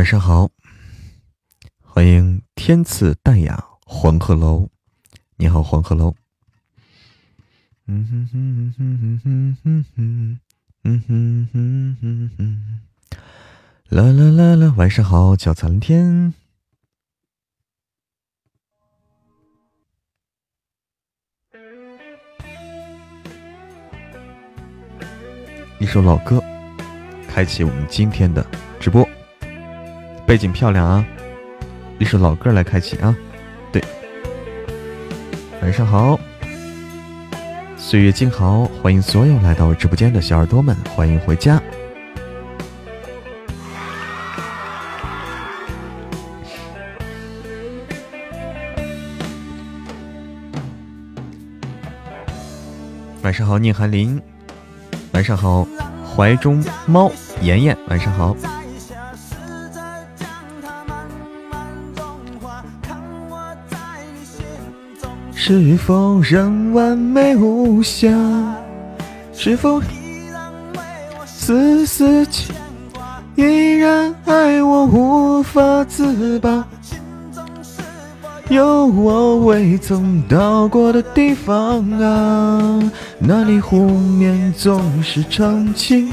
晚上好，欢迎天赐淡雅黄鹤楼。你好，黄鹤楼。嗯哼哼哼哼哼哼哼，嗯哼哼哼哼。啦啦啦啦，晚上好，脚残天。一首老歌，开启我们今天的直播。背景漂亮啊！一首老歌来开启啊。对，晚上好，岁月静好，欢迎所有来到我直播间的小耳朵们，欢迎回家。晚上好，聂寒林。晚上好，怀中猫妍妍。晚上好。是否仍完美无瑕？是否丝丝牵挂依然爱我无法自拔？有我未曾到过的地方啊，那里湖面总是澄清，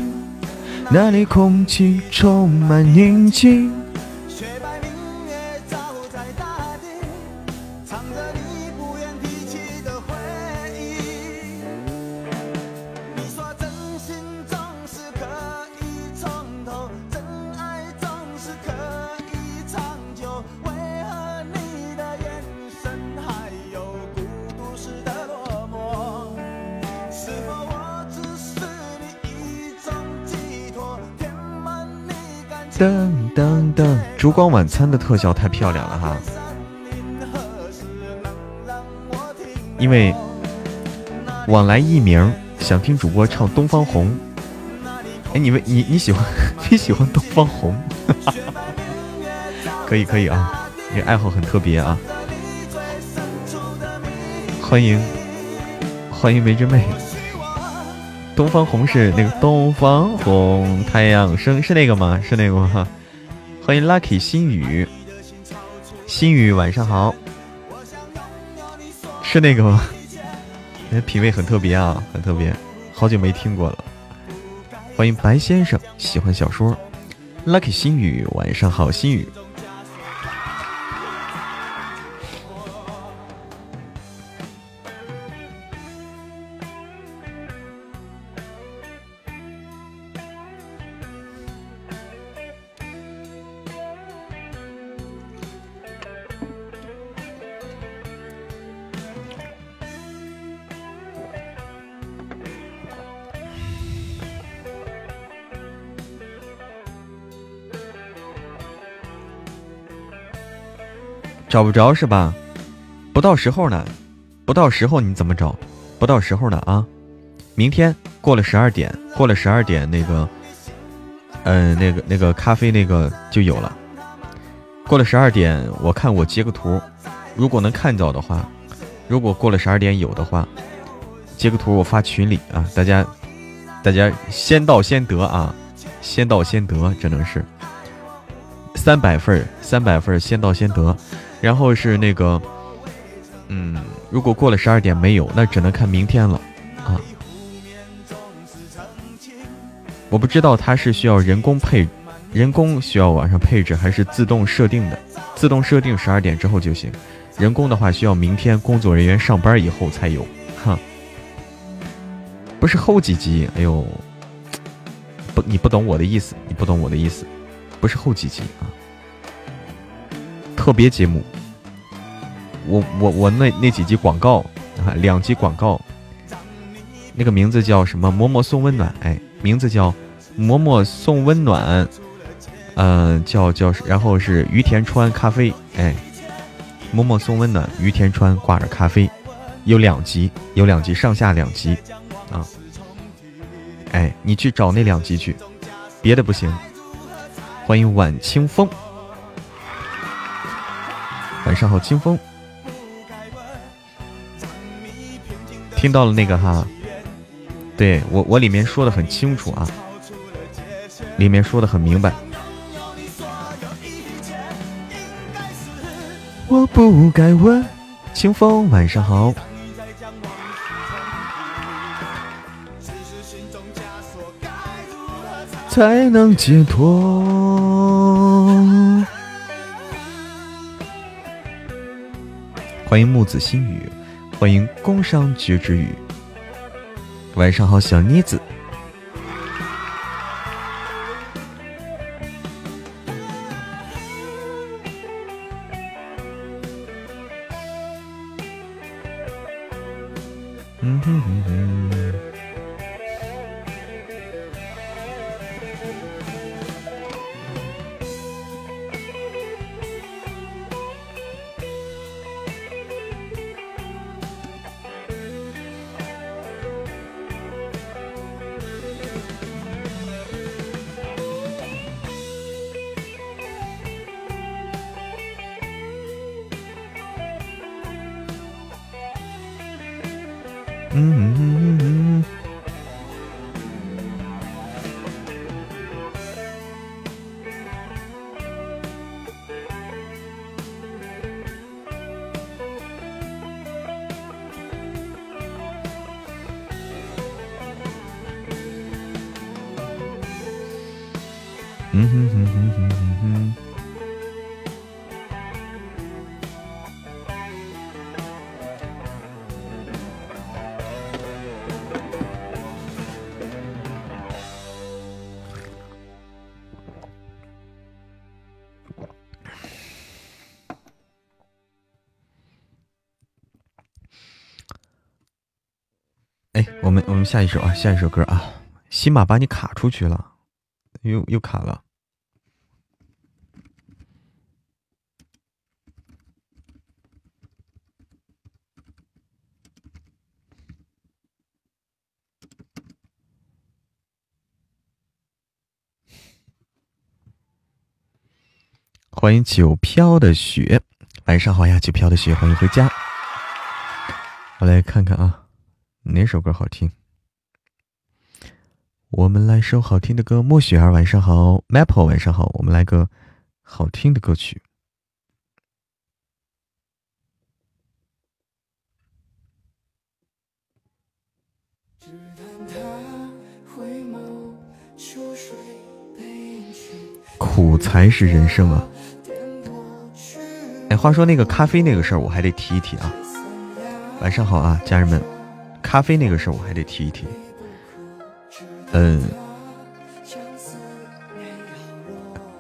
那里空气充满宁静。光晚餐的特效太漂亮了哈！因为往来一名想听主播唱《东方红》，哎，你们你你喜欢 你喜欢《东方红》？可以可以啊，你爱好很特别啊！欢迎欢迎梅之妹。东方红是那个东方红，太阳升是那个吗？是那个吗？欢迎 Lucky 心雨，心雨晚上好，是那个吗？哎品味很特别啊，很特别，好久没听过了。欢迎白先生，喜欢小说，Lucky 心雨晚上好，心雨。找不着是吧？不到时候呢，不到时候你怎么找？不到时候呢啊！明天过了十二点，过了十二点那个，嗯，那个那个咖啡那个就有了。过了十二点，我看我截个图，如果能看到的话，如果过了十二点有的话，截个图我发群里啊，大家大家先到先得啊，先到先得，只能是三百份三百份先到先得。然后是那个，嗯，如果过了十二点没有，那只能看明天了啊。我不知道它是需要人工配，人工需要晚上配置，还是自动设定的？自动设定十二点之后就行，人工的话需要明天工作人员上班以后才有。哈，不是后几集？哎呦，不，你不懂我的意思，你不懂我的意思，不是后几集啊。特别节目，我我我那那几集广告啊，两集广告，那个名字叫什么？嬷嬷送温暖，哎，名字叫嬷嬷送温暖，嗯，叫叫，然后是于田川咖啡，哎，嬷嬷送温暖，于田川挂着咖啡，有两集，有两集，上下两集，啊，哎，你去找那两集去，别的不行。欢迎晚清风。晚上好，清风。听到了那个哈，对我我里面说的很清楚啊，里面说的很明白。我不该问，清风晚上好。才能解脱。欢迎木子心语，欢迎工商局之语。晚上好，小妮子。Mm-hmm. 我们下一首啊，下一首歌啊，西马把你卡出去了，又又卡了。欢迎九飘的雪，晚上好呀，九飘的雪，欢迎回家。我来看看啊，哪首歌好听？我们来首好听的歌，莫雪儿晚上好，Maple 晚上好，我们来个好听的歌曲。苦才是人生啊！哎，话说那个咖啡那个事儿，我还得提一提啊。晚上好啊，家人们，咖啡那个事儿我还得提一提。嗯，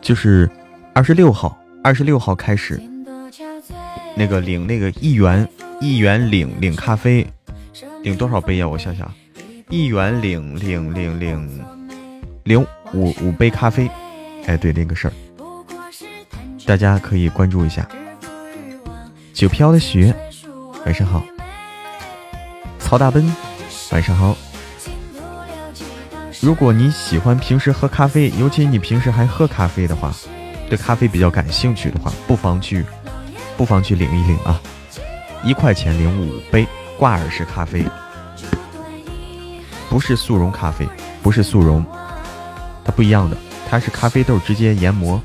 就是二十六号，二十六号开始，那个领那个一元一元领领咖啡，领多少杯呀？我想想，一元领领领领领五五杯咖啡。哎，对，那个事儿，大家可以关注一下。九飘的雪，晚上好。曹大奔，晚上好。如果你喜欢平时喝咖啡，尤其你平时还喝咖啡的话，对咖啡比较感兴趣的话，不妨去，不妨去领一领啊！一块钱领五杯挂耳式咖啡，不是速溶咖啡，不是速溶，它不一样的，它是咖啡豆直接研磨，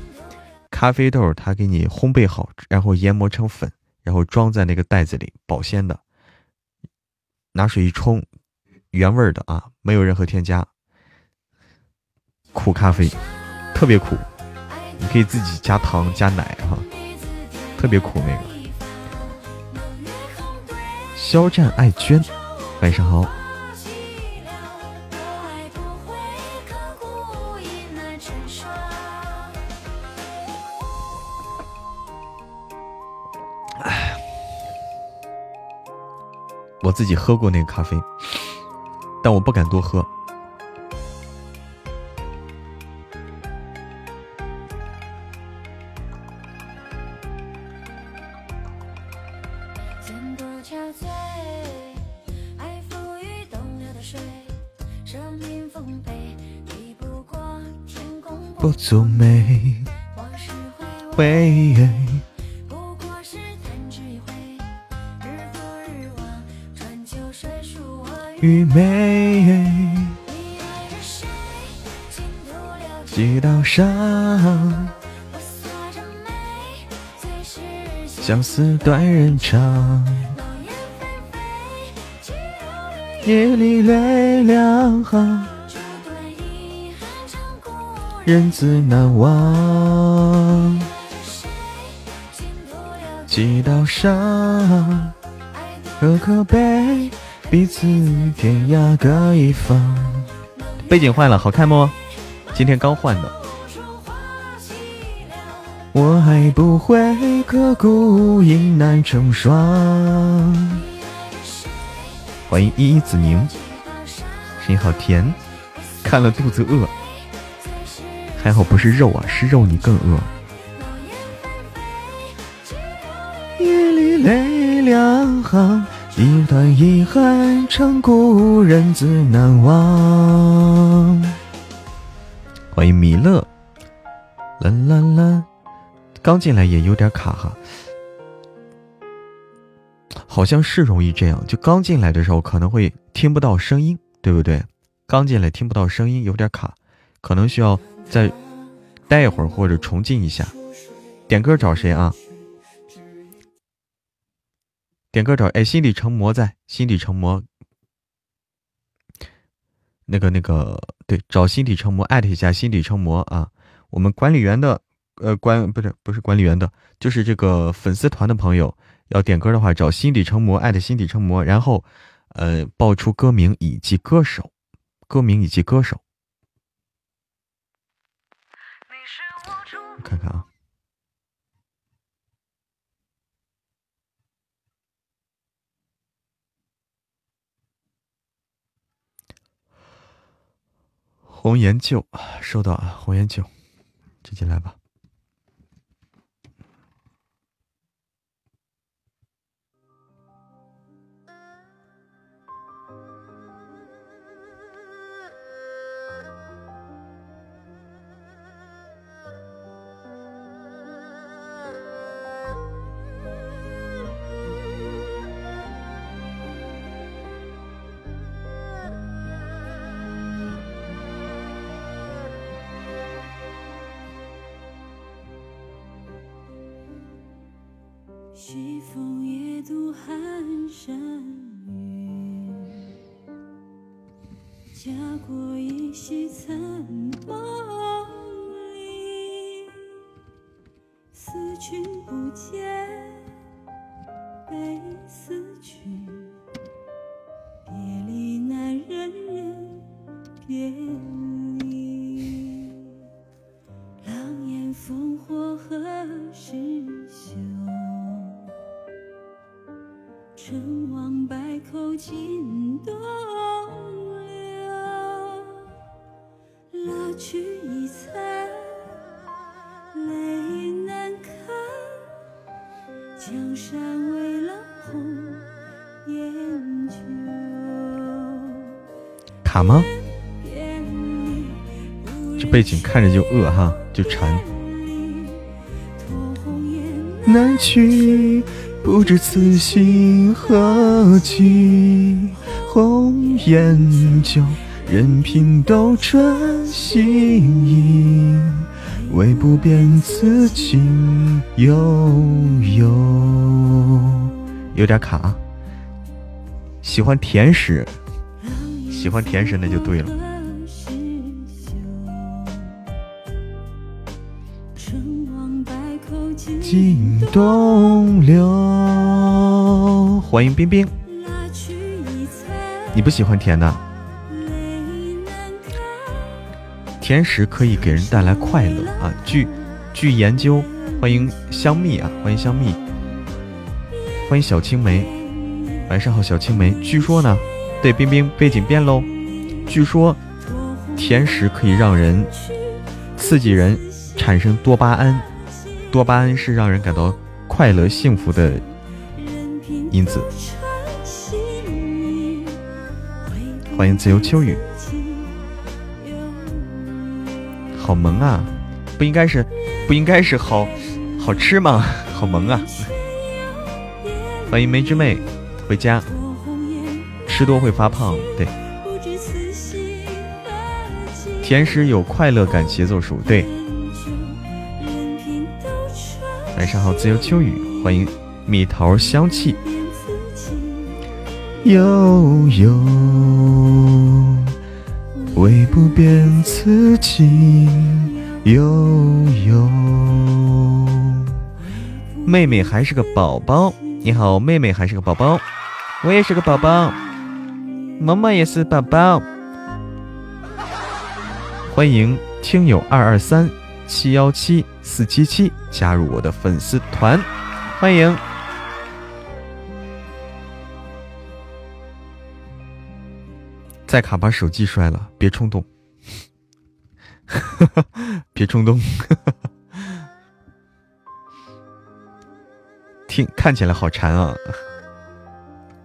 咖啡豆它给你烘焙好，然后研磨成粉，然后装在那个袋子里，保鲜的，拿水一冲，原味的啊，没有任何添加。苦咖啡，特别苦，你可以自己加糖加奶哈，特别苦那个。肖战爱娟，晚上好。自己喝过那个咖啡，但我不敢多喝。不作美，回。愚昧，几道伤，相思断人肠。夜里泪两行，人自难忘。几道伤，可可悲，彼此天涯各一方。背景换了，好看不？今天刚换的。我还不会刻骨，应难成双。欢迎依依子宁，声音好甜，看了肚子饿，还好不是肉啊，是肉你更饿。夜里泪两行，一段遗憾，成故人自难忘。欢迎米勒，啦啦啦，刚进来也有点卡哈，好像是容易这样，就刚进来的时候可能会听不到声音，对不对？刚进来听不到声音，有点卡，可能需要再待一会儿或者重进一下。点歌找谁啊？点歌找哎，心底成魔在，心底成魔。那个那个，对，找心底成魔，艾特一下心底成魔啊！我们管理员的，呃，管不是不是管理员的，就是这个粉丝团的朋友要点歌的话，找心底成魔，艾特心底成魔，然后，呃，报出歌名以及歌手，歌名以及歌手。看看啊。红颜旧，收到啊，红颜旧，直接来吧。西风夜渡寒山雨家国依稀残梦里思君不见悲思君卡吗？这背景看着就饿哈，就馋。难去，不知此心何寄。红颜旧，任凭斗转星移，唯不变此情悠悠。有点卡，喜欢甜食。喜欢甜食那就对了。尽东流，欢迎冰冰。你不喜欢甜的？甜食可以给人带来快乐啊！据据研究，欢迎香蜜啊，欢迎香蜜，欢迎小青梅，晚上好，小青梅。据说呢。对，冰冰背景变喽。据说甜食可以让人刺激人产生多巴胺，多巴胺是让人感到快乐幸福的因子。欢迎自由秋雨，好萌啊！不应该是不应该是好好吃吗？好萌啊！欢迎梅之妹回家。吃多会发胖，对。甜食有快乐感，节奏数对。晚上好，自由秋雨，欢迎蜜桃香气。悠悠，唯不变此情悠悠。妹妹还是个宝宝，你好，妹妹还是个宝宝，我也是个宝宝，萌萌也是宝宝。欢迎听友二二三七幺七四七七加入我的粉丝团，欢迎。再卡把手机摔了，别冲动，别冲动。听看起来好馋啊！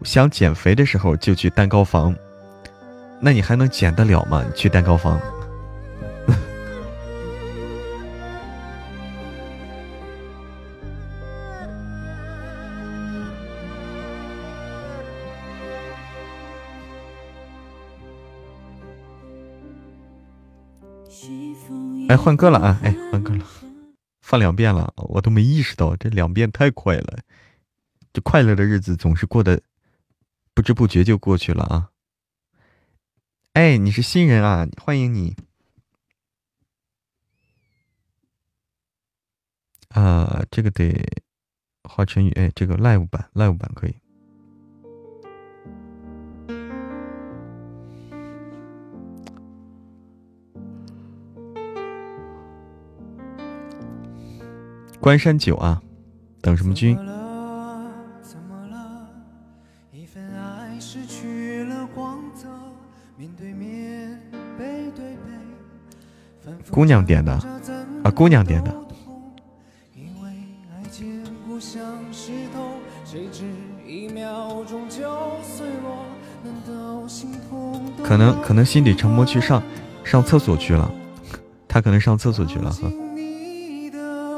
想减肥的时候就去蛋糕房，那你还能减得了吗？去蛋糕房。哎，换歌了啊！哎，换歌了，放两遍了，我都没意识到，这两遍太快了。这快乐的日子总是过得不知不觉就过去了啊！哎，你是新人啊，欢迎你。啊，这个得华晨宇，哎，这个 live 版，live 版可以。关山酒啊，等什么君？姑娘点的啊，姑娘点的。可能可能心底沉默去上上厕所去了，他可能上厕所去了哈。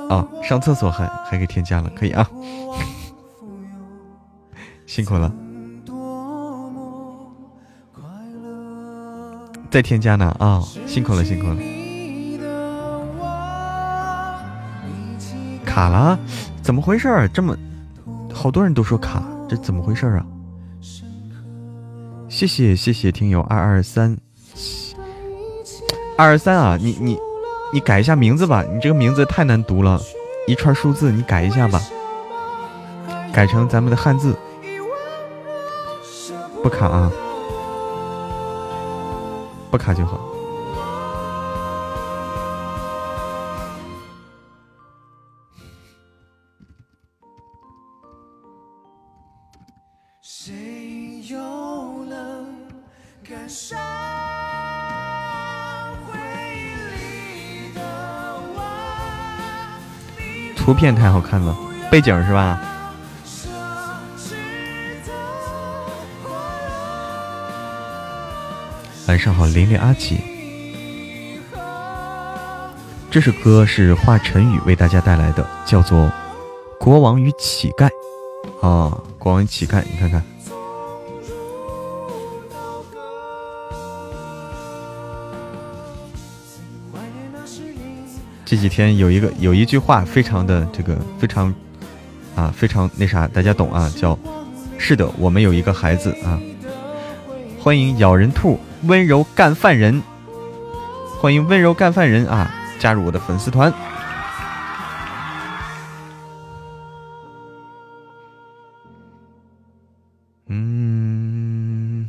啊，上厕所还还给添加了，可以啊，辛苦了，再添加呢啊，辛苦了辛苦了，卡了，怎么回事？这么好多人都说卡，这怎么回事啊？谢谢谢谢听友二二三二二三啊，你你。你改一下名字吧，你这个名字太难读了，一串数字，你改一下吧，改成咱们的汉字，不卡啊，不卡就好。图片太好看了，背景是吧？晚上好，琳琳阿姐。这首歌是华晨宇为大家带来的，叫做《国王与乞丐》啊，《国王与乞丐》，你看看。这几天有一个有一句话非常的这个非常啊非常那啥，大家懂啊？叫是的，我们有一个孩子啊。欢迎咬人兔温柔干饭人，欢迎温柔干饭人啊，加入我的粉丝团。嗯，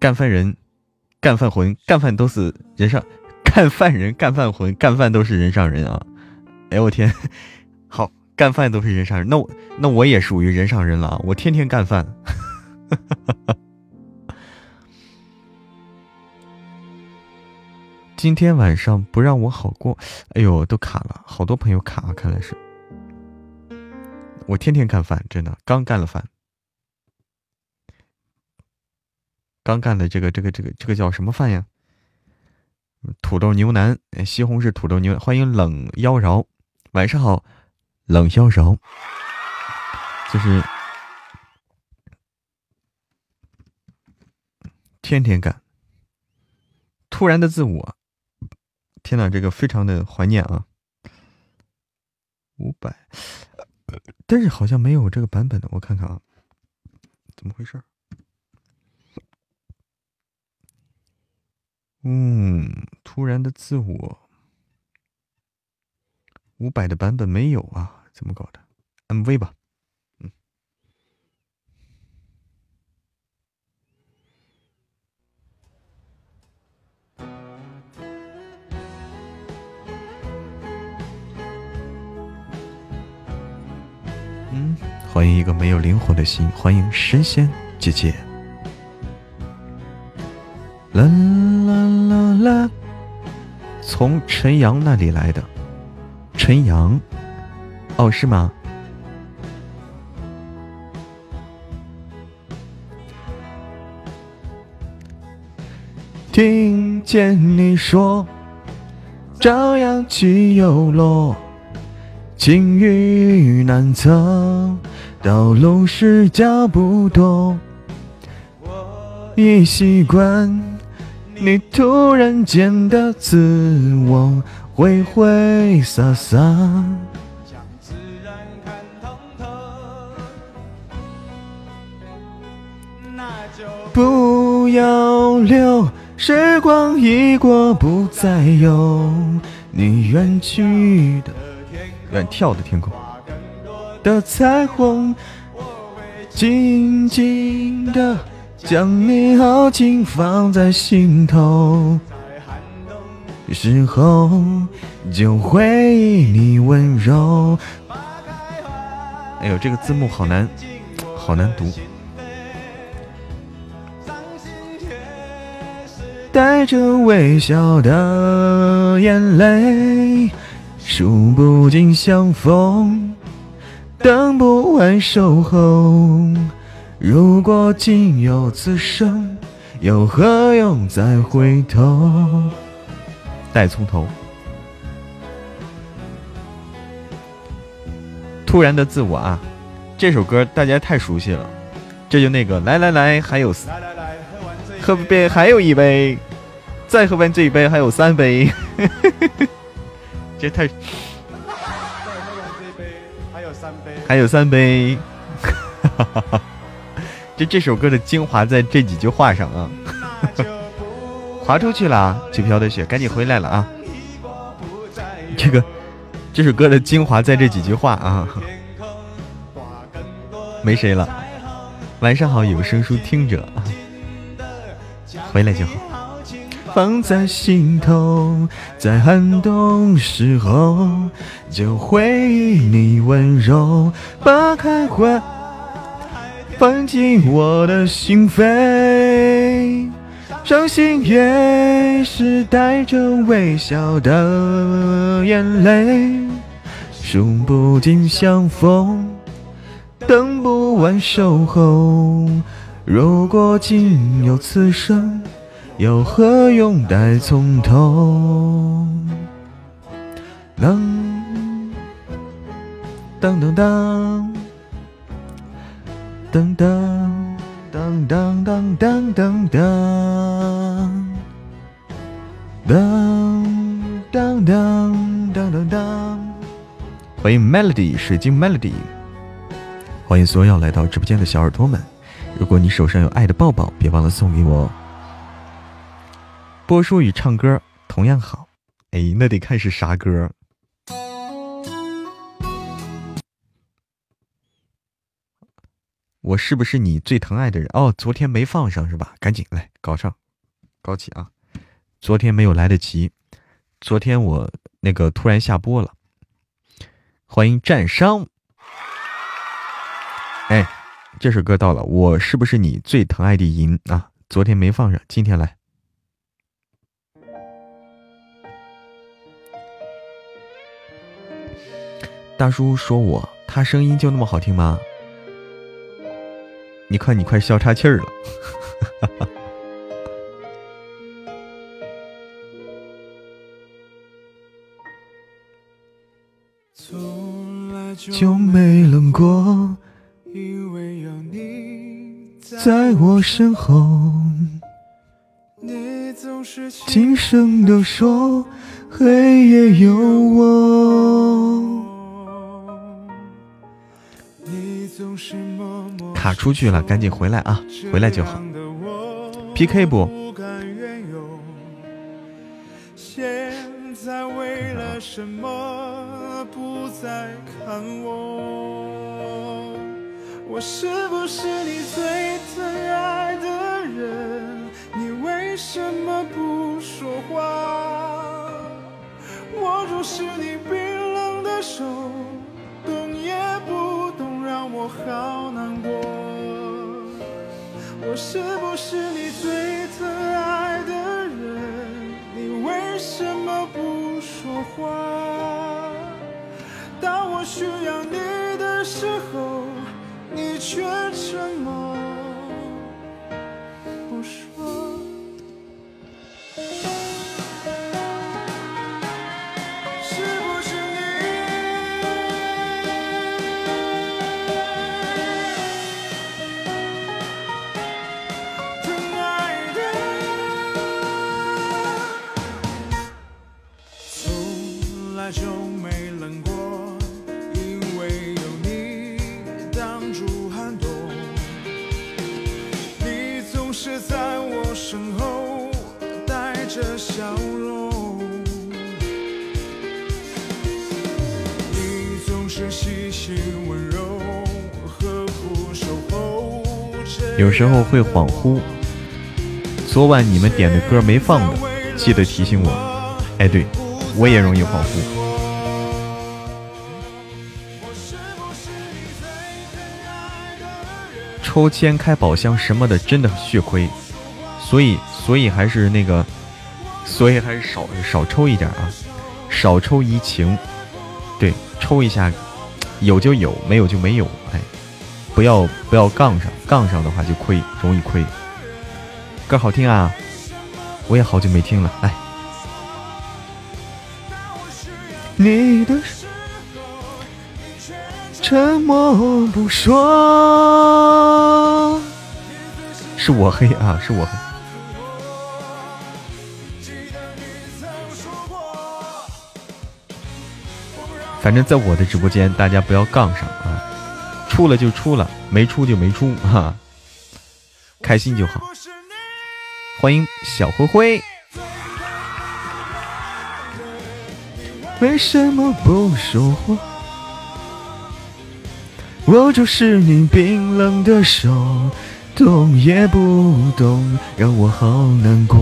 干饭人。干饭魂，干饭都是人上，干饭人，干饭魂，干饭都是人上人啊！哎我天，好，干饭都是人上人，那我那我也属于人上人了啊，我天天干饭。今天晚上不让我好过，哎呦，都卡了，好多朋友卡，看来是。我天天干饭，真的，刚干了饭。刚干的这个这个这个这个叫什么饭呀？土豆牛腩，西红柿土豆牛。欢迎冷妖娆，晚上好，冷妖娆，就是天天干。突然的自我，天哪，这个非常的怀念啊！五百，但是好像没有这个版本的，我看看啊，怎么回事？嗯，突然的自我，五百的版本没有啊？怎么搞的？MV 吧。嗯，欢迎一个没有灵魂的心，欢迎神仙姐姐。啦啦啦，从陈阳那里来的，陈阳，哦，是吗？听见你说，朝阳起又落。晴雨难测，道路是脚步多。我已习惯你突然间的自我，挥挥洒洒，将自然看透透。那就不要留，时光一过不再有你远去的。远眺的天空的彩虹，静静的将你豪情放在心头，时候就回忆你温柔。哎呦，这个字幕好难，好难读。带着微笑的眼泪。数不尽相逢，等不完守候。如果仅有此生，又何用再回头？带葱头。突然的自我啊，这首歌大家太熟悉了。这就那个，来来来，还有来来来喝杯，还有一杯，再喝完这一杯，还有三杯。这太，再喝完这一杯还有三杯，还有三杯，这这首歌的精华在这几句话上啊！滑出去了，九飘的雪，赶紧回来了啊！这个这首歌的精华在这几句话啊！没谁了，晚上好，有声书听着，回来就好。放在心头，在寒冬时候，就回忆你温柔，把开怀放进我的心扉。伤心也是带着微笑的眼泪，数不尽相逢，等不完守候。如果仅有此生。又何用待从头？当当当当噔噔噔噔噔噔噔噔噔噔噔噔噔！欢迎 Melody 水晶 Melody，欢迎所有来到直播间的小耳朵们。如果你手上有爱的抱抱，别忘了送给我。播书与唱歌同样好，哎，那得看是啥歌。我是不是你最疼爱的人？哦，昨天没放上是吧？赶紧来搞上，搞起啊！昨天没有来得及，昨天我那个突然下播了。欢迎战伤。哎，这首歌到了，我是不是你最疼爱的银啊？昨天没放上，今天来。大叔说：“我他声音就那么好听吗？你看你快笑岔气儿了。从 来就没冷过因为有你在我身后。你总是轻声地说黑夜有我。你总是卡出去了，赶紧回来啊！回来就好。PK 不？什么不再看我我是不是你最疼爱的人？你为什么不说话？握住是你冰冷的手，我好难过。我是不是你最疼爱的人？你为什么不说话？当我需要你的时候。你却沉默有时候会恍惚，昨晚你们点的歌没放的，记得提醒我。哎，对，我也容易恍惚。抽签开宝箱什么的，真的血亏，所以所以还是那个，所以还是少少抽一点啊，少抽怡情，对，抽一下，有就有，没有就没有，哎，不要不要杠上，杠上的话就亏，容易亏。歌好听啊，我也好久没听了，来。你的。沉默不说，是我黑啊，是我黑。反正，在我的直播间，大家不要杠上啊，出了就出了，没出就没出哈，开心就好。欢迎小灰灰。为什么不说话？握住是你冰冷的手，动也不动，让我好难过。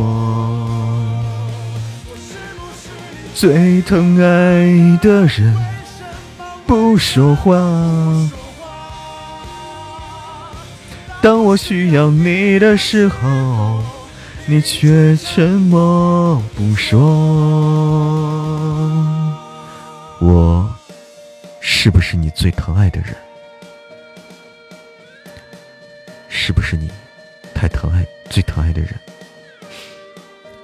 最疼爱的人不说话，当我需要你的时候，你却沉默不说。我是不是你最疼爱的人？是不是你太疼爱最疼爱的人？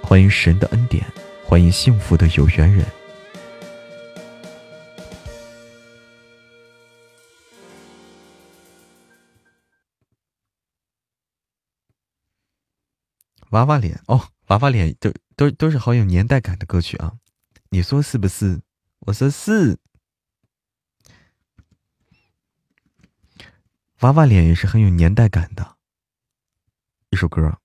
欢迎神的恩典，欢迎幸福的有缘人。娃娃脸哦，娃娃脸都都都是好有年代感的歌曲啊！你说是不是？我说是。娃娃脸也是很有年代感的一首歌。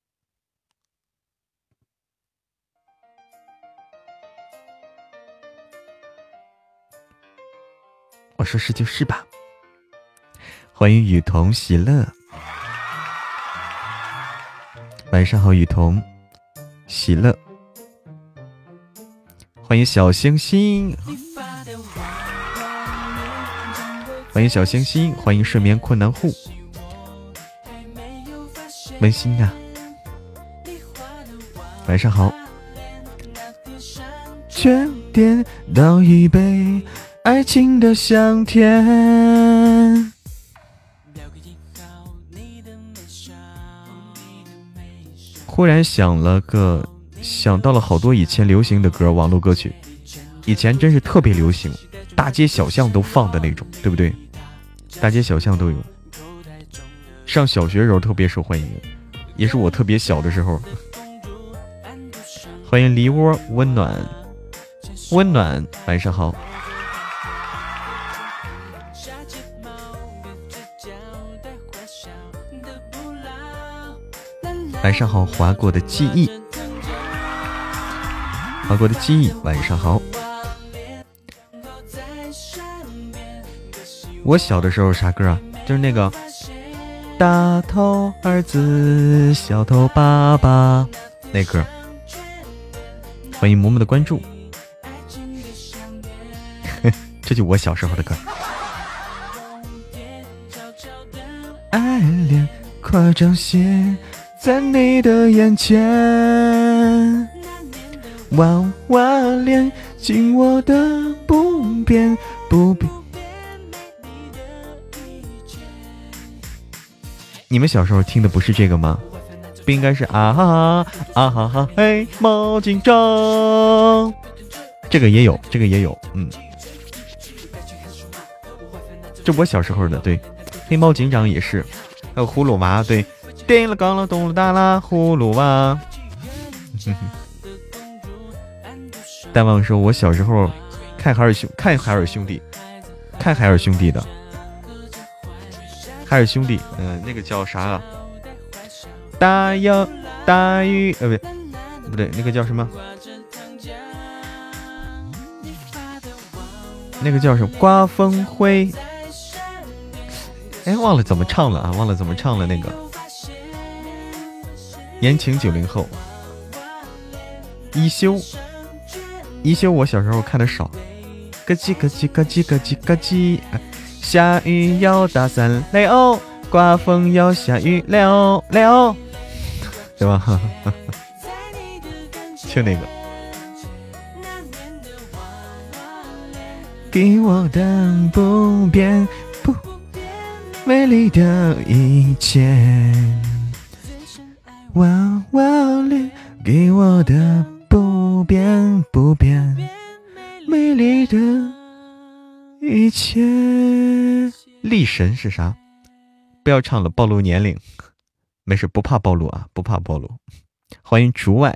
我说是就是吧。欢迎雨桐喜乐，晚上好，雨桐喜乐。欢迎小星星。欢迎小星星，欢迎睡眠困难户，温馨啊！晚上好。全点倒一杯爱情的香甜。忽然想了个，想到了好多以前流行的歌，网络歌曲，以前真是特别流行，大街小巷都放的那种，对不对？大街小巷都有，上小学时候特别受欢迎，也是我特别小的时候。欢迎梨窝温暖，温暖，晚上好。晚上好，划过的记忆，划过的记忆，晚上好。我小的时候啥歌啊？就是那个大头儿子，小头爸爸那歌。欢迎嬷嬷的关注，这就我小时候的歌。爱恋夸张些，在你的眼前，娃娃脸紧握的不变不变。你们小时候听的不是这个吗？不应该是啊哈啊哈哈黑猫警长，这个也有，这个也有，嗯，这我小时候的，对，黑猫警长也是，还有葫芦娃，对，叮了咣了咚了哒啦，葫芦娃。大忘说，我小时候看海尔兄看海尔兄弟，看海尔兄弟的。海尔兄弟，嗯，那个叫啥？大洋大鱼，呃，不对，不对，那个叫什么？那个叫什么？刮风灰。哎，忘了怎么唱了啊！忘了怎么唱了那个。言情九零后。一休，一休，我小时候看的少。咯叽咯叽咯叽咯叽咯叽。下雨要打伞，雷欧；刮风要下雨，雷欧，雷欧，对吧？就那个。给我的不变不美丽的一切，娃娃脸，给我的不变不变美丽的。一切，力神是啥？不要唱了，暴露年龄。没事，不怕暴露啊，不怕暴露。欢迎竹外，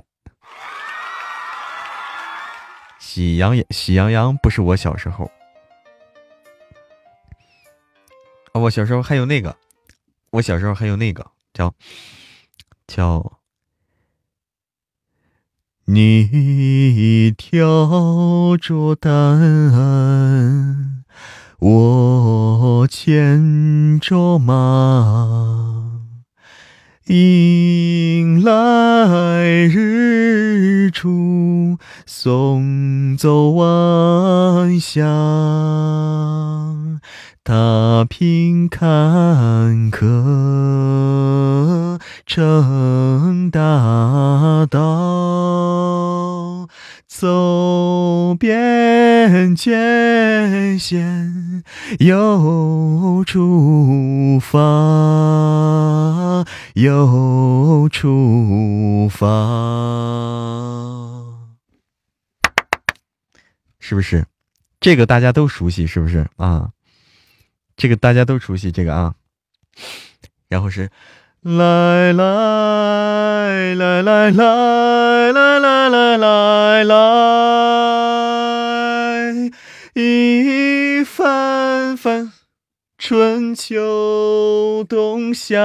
喜羊羊，喜羊羊不是我小时候。啊我小时候还有那个，我小时候还有那个叫叫，你挑着担。我牵着马，迎来日出，送走晚霞。踏平坎坷，成大道。走遍艰险又出发，又出发，是不是？这个大家都熟悉，是不是啊？这个大家都熟悉，这个啊。然后是。来来来来来来来来来来，一番番春秋冬夏，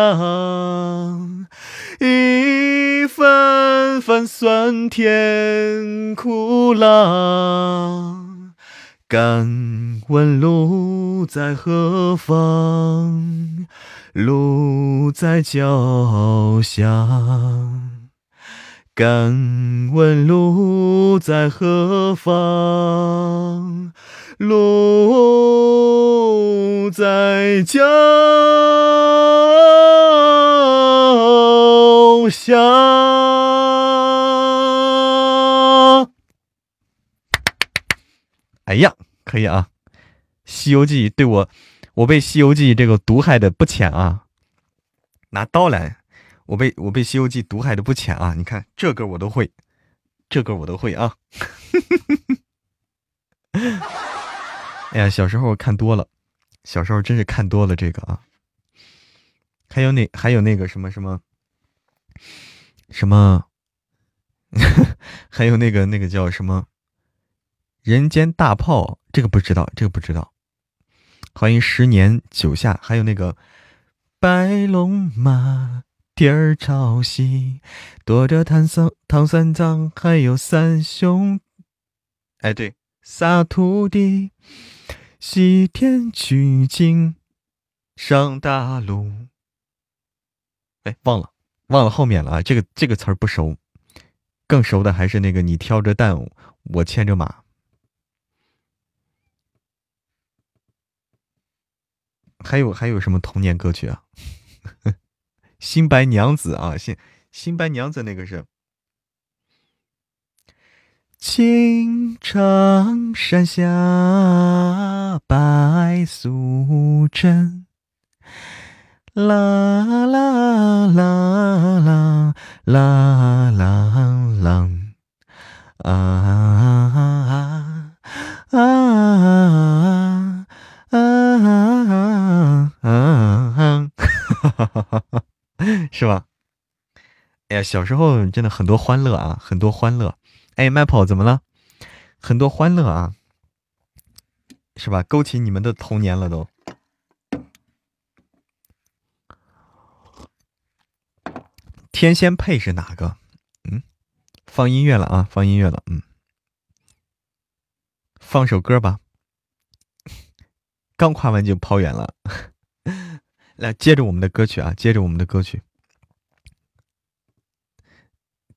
一番番酸甜苦辣。敢问路在何方？路在脚下，敢问路在何方？路在脚下。哎呀，可以啊，《西游记》对我。我被《西游记》这个毒害的不浅啊！拿刀来，我被我被《西游记》毒害的不浅啊！你看这歌我都会，这歌我都会啊！哎呀，小时候看多了，小时候真是看多了这个啊！还有那还有那个什么什么什么，还有那个那个叫什么《人间大炮》，这个不知道，这个不知道。欢迎十年九夏，还有那个白龙马，蹄儿朝西，躲着唐三唐三藏，还有三兄。哎，对，仨徒弟，西天取经，上大路。哎，忘了，忘了后面了啊！这个这个词儿不熟，更熟的还是那个你挑着担，我牵着马。还有还有什么童年歌曲啊？新白娘子啊，新新白娘子那个是。青城山下白素贞，啦啦啦啦啦啦啦，啊啊啊啊啊啊！哈哈哈哈是吧？哎呀，小时候真的很多欢乐啊，很多欢乐。哎，麦跑怎么了？很多欢乐啊，是吧？勾起你们的童年了都。天仙配是哪个？嗯，放音乐了啊，放音乐了。嗯，放首歌吧。刚夸完就跑远了。来，接着我们的歌曲啊，接着我们的歌曲。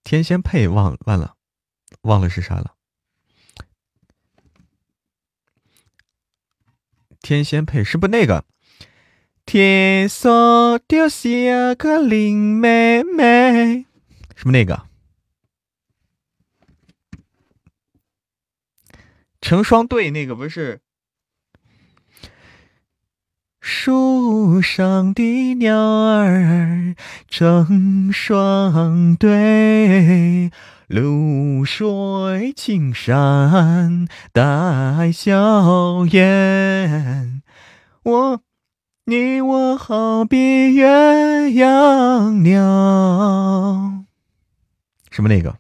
天仙配忘忘了。忘了是啥了。天仙配是不那个？天上掉下个林妹妹，是不那个？成双对那个不是？树上的鸟儿成双对。绿水青山带笑颜，我你我好比鸳鸯鸟。什么那个？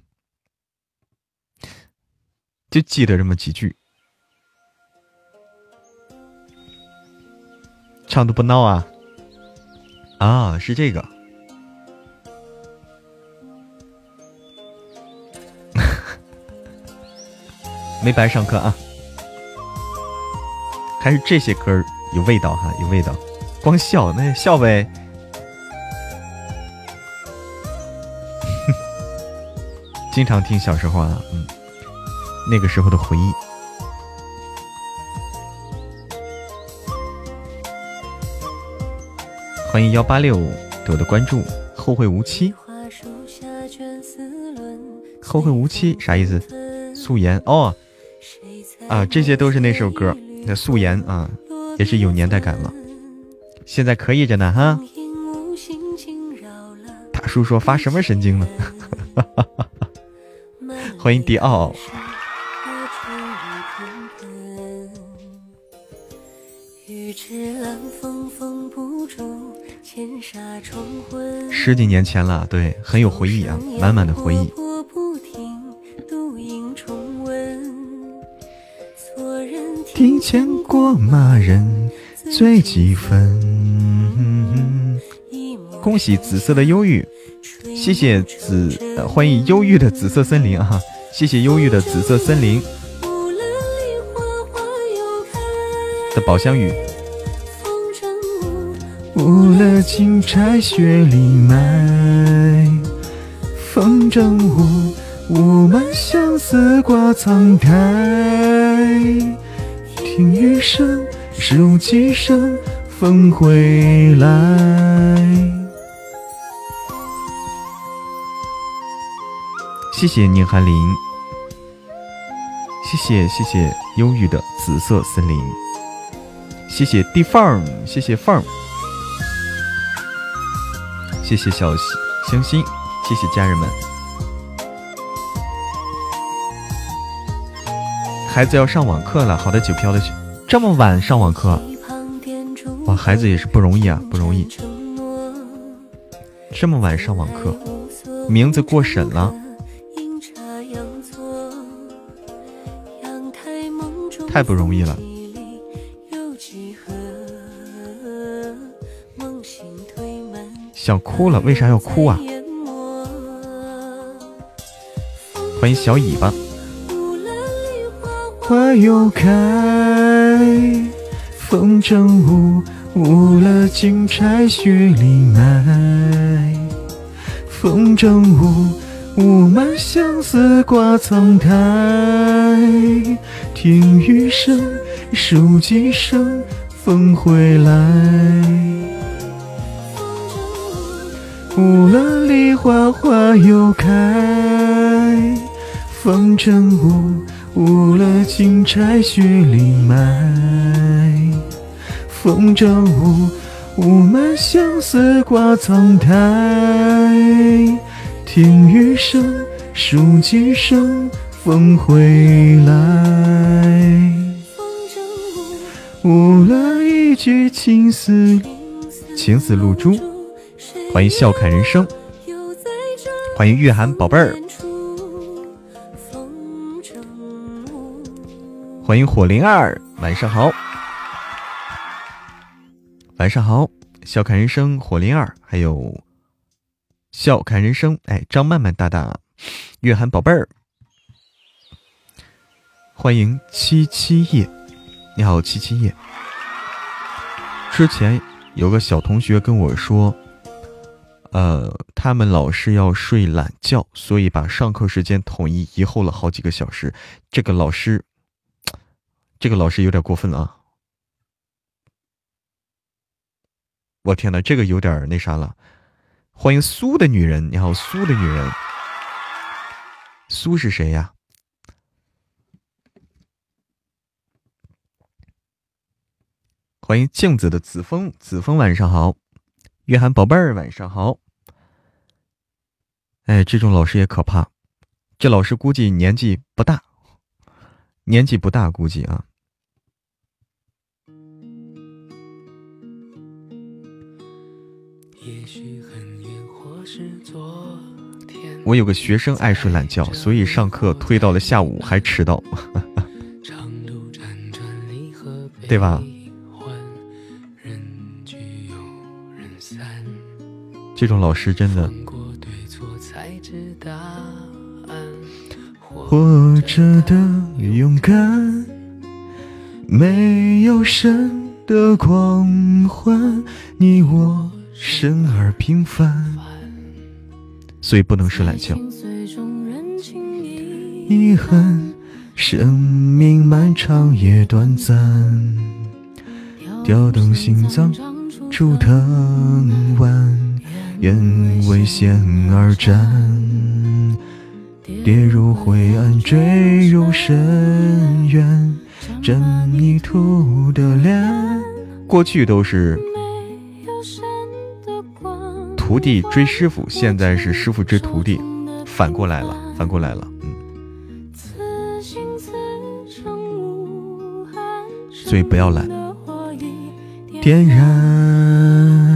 就记得这么几句，唱的不孬啊！啊，是这个。没白上课啊，还是这些歌有味道哈，有味道。光笑那笑呗，经常听小时候啊，嗯，那个时候的回忆。欢迎幺八六对我的关注，后会无期。后会无期啥意思？素颜哦。啊，这些都是那首歌的素颜啊，也是有年代感了。现在可以着呢哈。大叔说发什么神经呢？欢迎迪奥。十几年前了，对，很有回忆啊，满满的回忆。庭前过马人醉几分。恭喜紫色的忧郁，谢谢紫，欢迎忧郁的紫色森林啊！谢谢忧郁的紫色森林的宝箱雨。误了金钗雪里埋，风筝舞，我们相思挂苍苔。听雨声，数几声风回来。谢谢宁寒林，谢谢谢谢忧郁的紫色森林，谢谢地缝，谢谢缝，谢谢小星星，谢谢家人们。孩子要上网课了，好的，九飘的去，这么晚上网课，哇，孩子也是不容易啊，不容易，这么晚上网课，名字过审了，太不容易了。想哭了，为啥要哭啊？欢迎小尾巴。花又开，风筝舞，舞了金钗雪里埋。风筝舞，舞满相思挂苍苔。听雨声，数几声，风回来。舞了梨花花又开，风筝舞。舞了金钗雪里埋，风筝舞，舞满相思挂苍苔。听雨声，数几声，风回来。舞了一曲青丝，情丝露珠。欢迎笑看人生，欢迎玉涵宝贝儿。欢迎火灵儿，晚上好，晚上好，笑看人生，火灵儿，还有笑看人生，哎，张曼曼大大，月涵宝贝儿，欢迎七七夜，你好七七夜。之前有个小同学跟我说，呃，他们老师要睡懒觉，所以把上课时间统一移后了好几个小时。这个老师。这个老师有点过分了啊！我天哪，这个有点那啥了。欢迎苏的女人，你好，苏的女人。苏是谁呀？欢迎镜子的子枫，子枫晚上好。约翰宝贝儿晚上好。哎，这种老师也可怕。这老师估计年纪不大。年纪不大，估计啊。我有个学生爱睡懒觉，所以上课推到了下午，还迟到，对吧？这种老师真的。活着的勇敢，没有神的光环，你我生而平凡，所以不能睡懒觉。遗憾，生命漫长也短暂，吊动心脏出藤蔓，愿为险而战。跌入灰暗，坠入深渊，沾泥土的脸。过去都是徒弟追师傅，现在是师傅追徒弟，反过来了，反过来了。嗯，所以不要懒，点燃。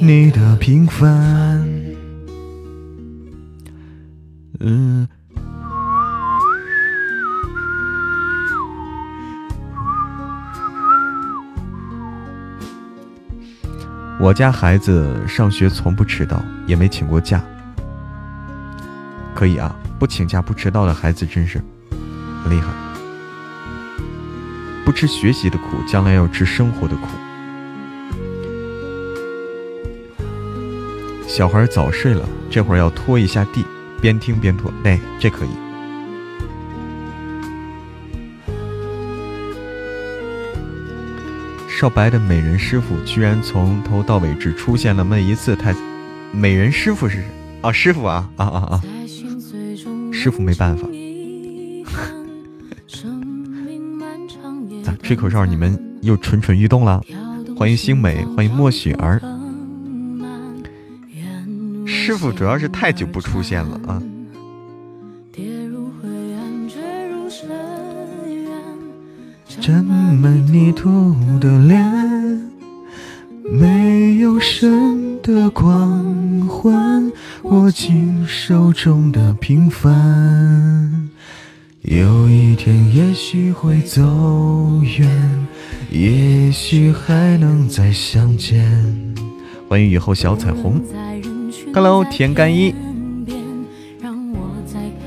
你的平凡，嗯。我家孩子上学从不迟到，也没请过假。可以啊，不请假不迟到的孩子真是很厉害。不吃学习的苦，将来要吃生活的苦。小孩早睡了，这会儿要拖一下地，边听边拖，哎，这可以。少白的美人师傅居然从头到尾只出现了那么一次，太美人师傅是谁啊，师傅啊啊啊啊！师傅没办法。咋吹口哨？你们又蠢蠢欲动了？欢迎星美，欢迎莫雪儿。师傅主要是太久不出现了啊。沾满泥土的脸，没有神的光环，握紧手中的平凡。有一天，也许会走远，也许还能再相见。欢迎雨后小彩虹，Hello，田干一，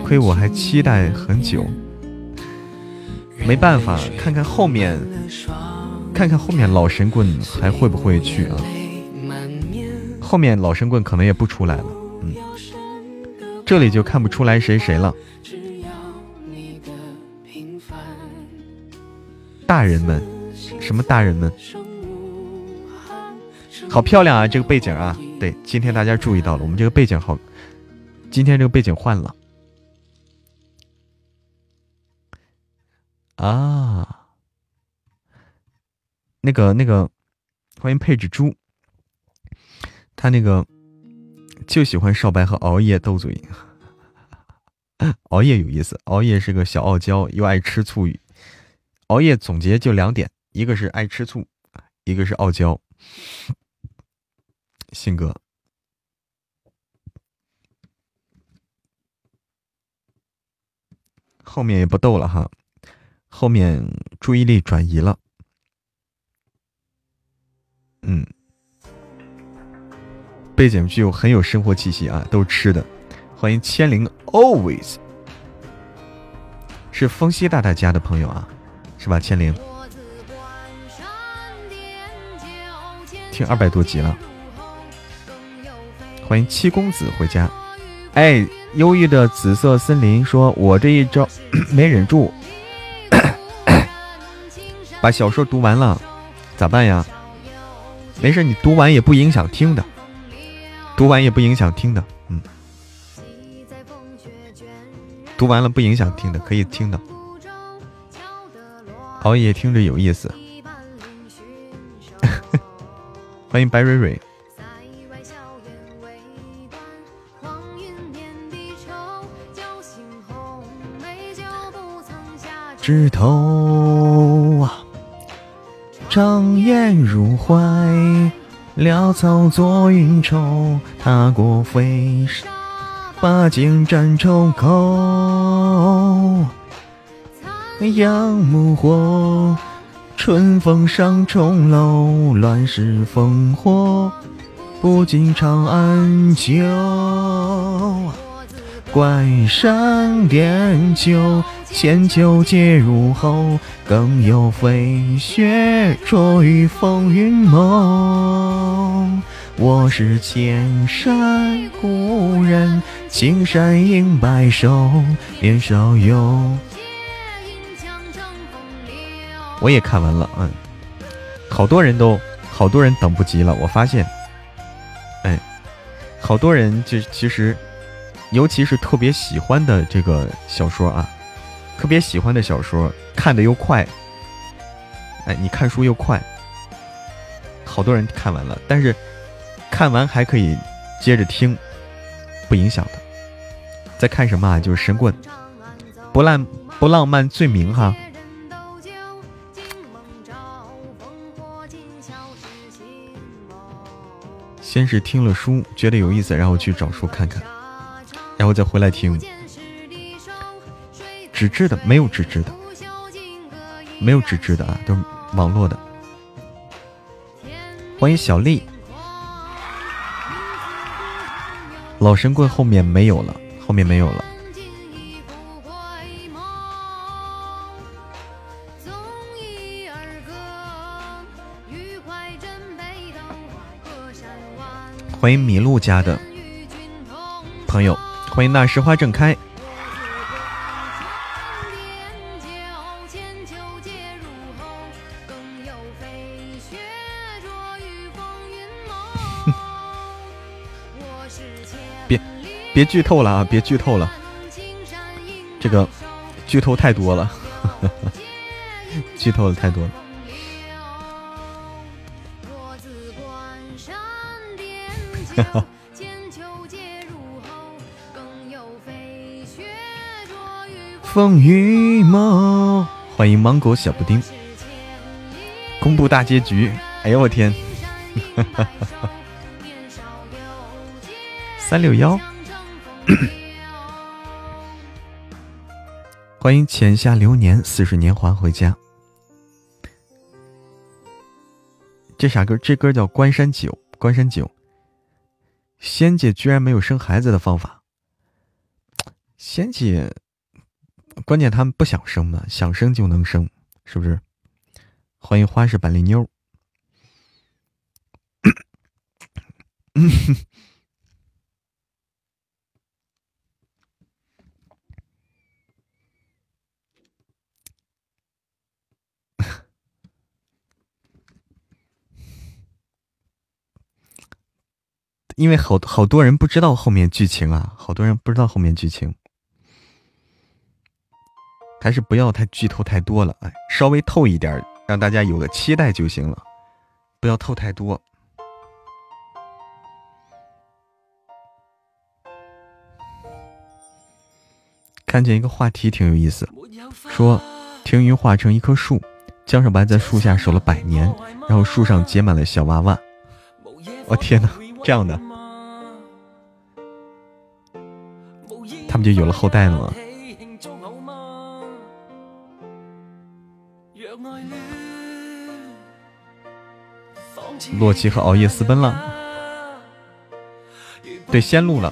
亏我还期待很久，没办法，看看后面，看看后面老神棍还会不会去啊？后面老神棍可能也不出来了，嗯，这里就看不出来谁谁了。大人们，什么大人们？好漂亮啊！这个背景啊，对，今天大家注意到了，我们这个背景好，今天这个背景换了啊。那个那个，欢迎配置猪，他那个就喜欢少白和熬夜斗嘴，熬夜有意思，熬夜是个小傲娇，又爱吃醋。熬夜总结就两点，一个是爱吃醋，一个是傲娇性格。后面也不逗了哈，后面注意力转移了。嗯，背景具有很有生活气息啊，都是吃的。欢迎千灵 always，是风息大大家的朋友啊。是吧，千灵？听二百多集了，欢迎七公子回家。哎，忧郁的紫色森林说：“我这一招 没忍住，把小说读完了，咋办呀？没事，你读完也不影响听的，读完也不影响听的，嗯，读完了不影响听的，可以听的。”熬夜听着有意思，欢迎白蕊蕊。枝头啊，张眼入怀，潦草作云愁，踏过飞沙，把剑斩愁口。杨木火，春风上重楼，乱世烽火，不尽长安酒。关山点酒，千秋皆入喉，更有飞雪着于风云梦。我是千山故人，青山应白首，年少有。我也看完了，嗯，好多人都，好多人等不及了。我发现，哎，好多人就其实，尤其是特别喜欢的这个小说啊，特别喜欢的小说，看的又快，哎，你看书又快，好多人看完了，但是看完还可以接着听，不影响的。在看什么啊？就是神棍，不浪不浪漫罪名哈。先是听了书，觉得有意思，然后去找书看看，然后再回来听。纸质的没有纸质的，没有纸质的啊，都是网络的。欢迎小丽，老神棍后面没有了，后面没有了。欢迎麋鹿家的朋友，欢迎那时花正开。别别剧透了啊！别剧透了，这个剧透太多了，剧透的太多了。风雨梦，欢迎芒果小布丁。公布大结局，哎呦我天！三六幺，欢迎浅夏流年，似水年华回家。这啥歌？这歌叫《关山酒》。关山酒，仙姐居然没有生孩子的方法。仙姐，关键他们不想生嘛，想生就能生，是不是？欢迎花式板栗妞。因为好好多人不知道后面剧情啊，好多人不知道后面剧情，还是不要太剧透太多了，哎，稍微透一点，让大家有个期待就行了，不要透太多。看见一个话题挺有意思，说停云化成一棵树，江少白在树下守了百年，然后树上结满了小娃娃。我天哪，这样的。他们就有了后代了吗？洛奇和熬夜私奔了，对，仙路了，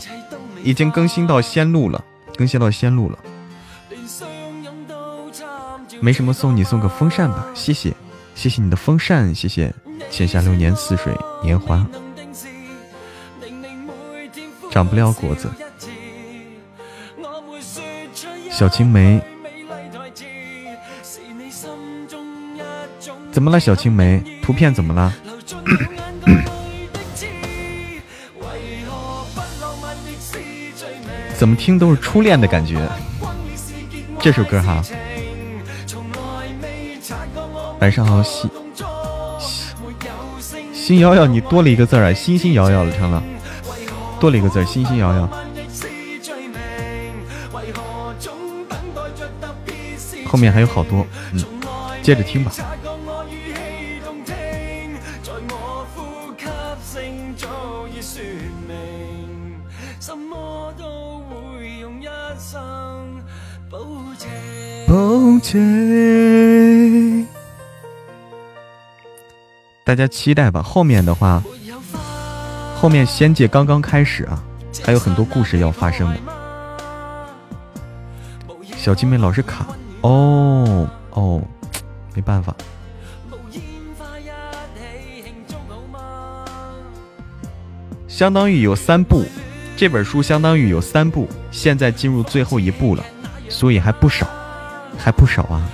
已经更新到仙路了，更新到仙路了。没什么送你，送个风扇吧，谢谢，谢谢你的风扇，谢谢。浅夏流年，似水年华，长不了果子。小青梅，怎么了？小青梅，图片怎么了？怎么听都是初恋的感觉。这首歌哈。晚上好，心心瑶瑶，你多了一个字啊，心心瑶瑶了成了，多了一个字，心心瑶瑶。后面还有好多，嗯，接着听吧。大家期待吧，后面的话，后面仙界刚刚开始啊，还有很多故事要发生的。小金妹老是卡。哦哦，没办法。相当于有三部，这本书相当于有三部，现在进入最后一步了，所以还不少，还不少啊，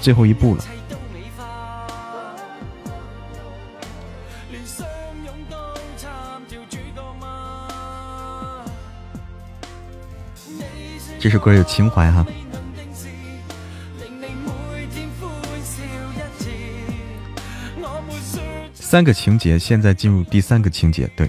最后一步了。这首歌有情怀哈。三个情节，现在进入第三个情节，对。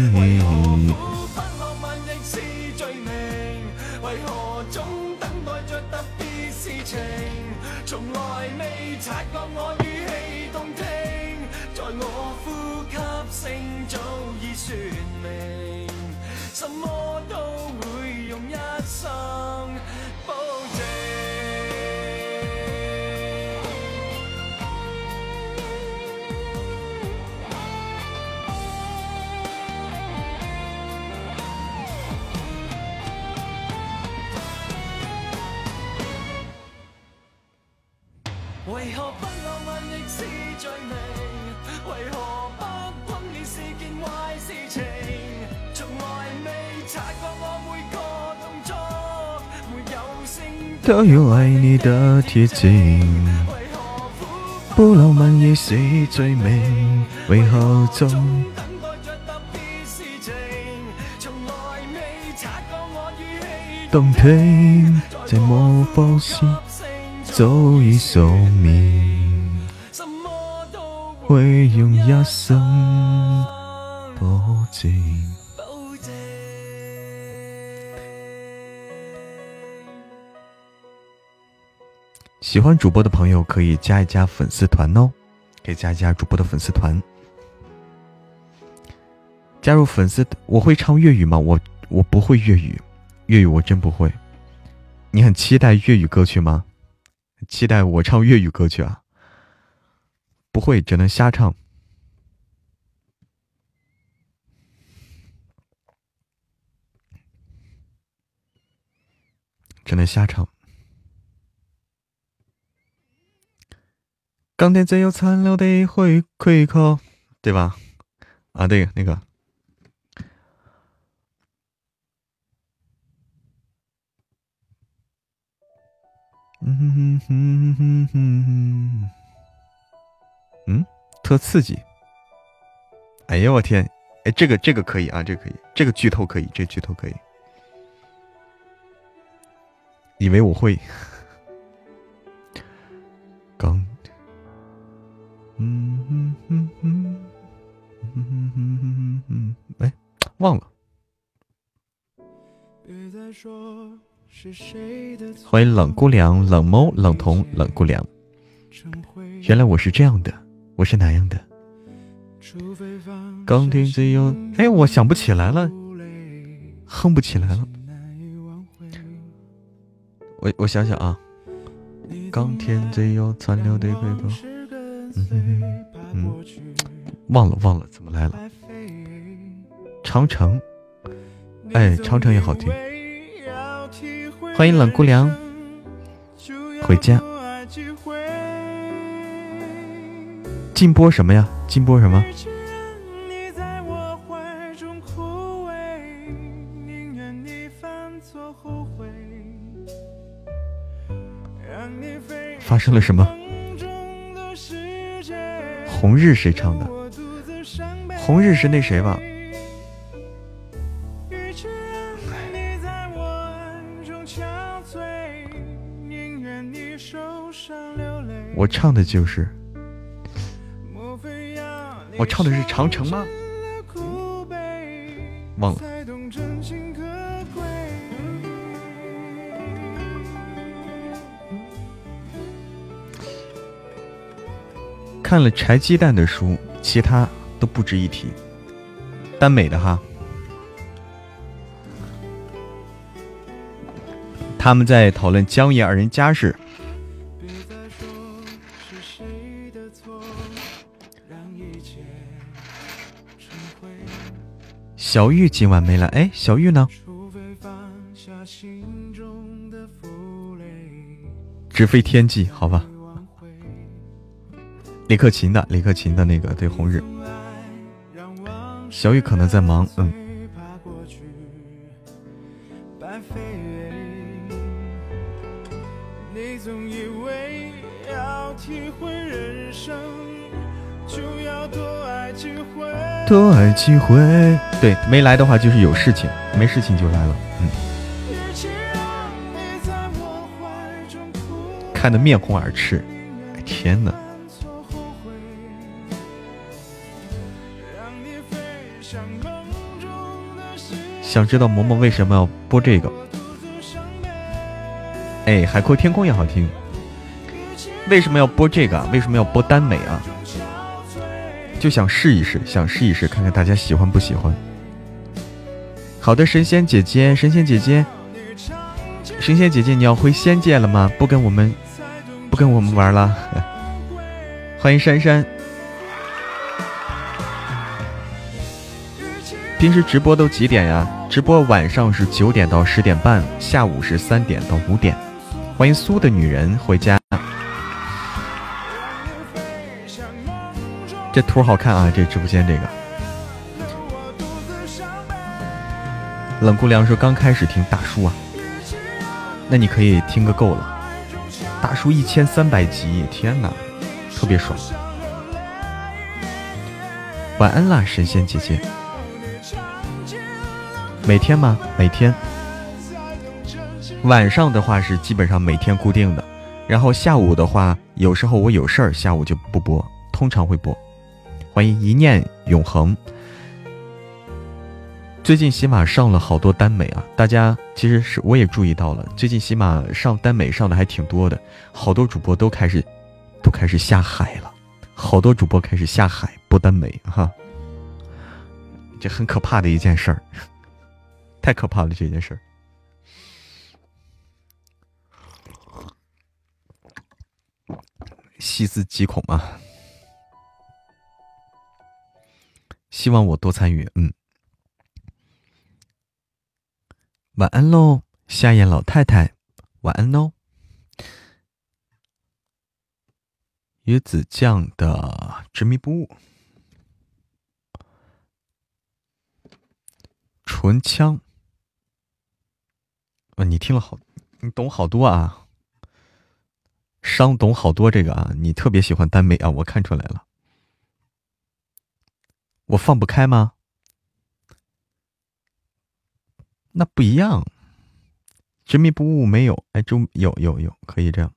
为何不浪漫亦是罪名为何不轰烈是件坏事情从来未察觉我每个动作没有声都有爱你的铁证何苦不浪漫亦是罪名为何总等待着特别事情未察我动听在我呼吸早已宿眠，会用一生保证。喜欢主播的朋友可以加一加粉丝团哦，可以加一加主播的粉丝团。加入粉丝，我会唱粤语吗？我我不会粤语。粤语我真不会，你很期待粤语歌曲吗？期待我唱粤语歌曲啊？不会，只能瞎唱，只能瞎唱。钢铁最有残留的回馈口，对吧？啊，对，那个。嗯哼哼哼哼，嗯，特刺激！哎呀，我天！哎，这个这个可以啊，这个可以，这个剧透可以，这剧透可以。以为我会？刚，嗯哼哼哼，嗯哼哼哼哼哼，哎，忘了。别再说。欢迎冷姑娘、冷猫、冷童、冷姑娘。原来我是这样的，我是哪样的？钢铁最有……哎，我想不起来了，哼不起来了。我我想想啊，钢铁最有残留的回头。嗯嗯，忘了忘了怎么来了。长城，哎，长城也好听。欢迎冷姑娘回家。禁播什么呀？禁播什么？发生了什么？红日谁唱的？红日是那谁吧？我唱的就是，我唱的是长城吗？忘了。看了柴鸡蛋的书，其他都不值一提。耽美的哈，他们在讨论江爷二人家事。小玉今晚没来，哎，小玉呢？直飞天际，好吧。李克勤的，李克勤的那个对红日，小玉可能在忙，嗯。多爱几回，对，没来的话就是有事情，没事情就来了，嗯。看得面红耳赤，天哪！想知道嬷嬷为什么要播这个？哎，海阔天空也好听，为什么要播这个？为什么要播耽美啊？就想试一试，想试一试，看看大家喜欢不喜欢。好的，神仙姐姐，神仙姐姐，神仙姐姐，你要回仙界了吗？不跟我们，不跟我们玩了。欢迎珊珊。平时直播都几点呀？直播晚上是九点到十点半，下午是三点到五点。欢迎苏的女人回家。这图好看啊！这直播间这个，冷姑娘说刚开始听大叔啊，那你可以听个够了。大叔一千三百集，天哪，特别爽。晚安啦，神仙姐姐。每天吗？每天。晚上的话是基本上每天固定的，然后下午的话，有时候我有事儿，下午就不播，通常会播。欢迎一念永恒。最近喜马上了好多耽美啊，大家其实是我也注意到了，最近喜马上耽美上的还挺多的，好多主播都开始都开始下海了，好多主播开始下海播耽美哈，这很可怕的一件事儿，太可怕了这件事儿。细思极恐啊！希望我多参与，嗯。晚安喽，夏夜老太太，晚安喽。鱼子酱的执迷不悟，唇枪。啊，你听了好，你懂好多啊。伤懂好多这个啊，你特别喜欢耽美啊，我看出来了。我放不开吗？那不一样，执迷不悟没有，哎，就有有有，可以这样。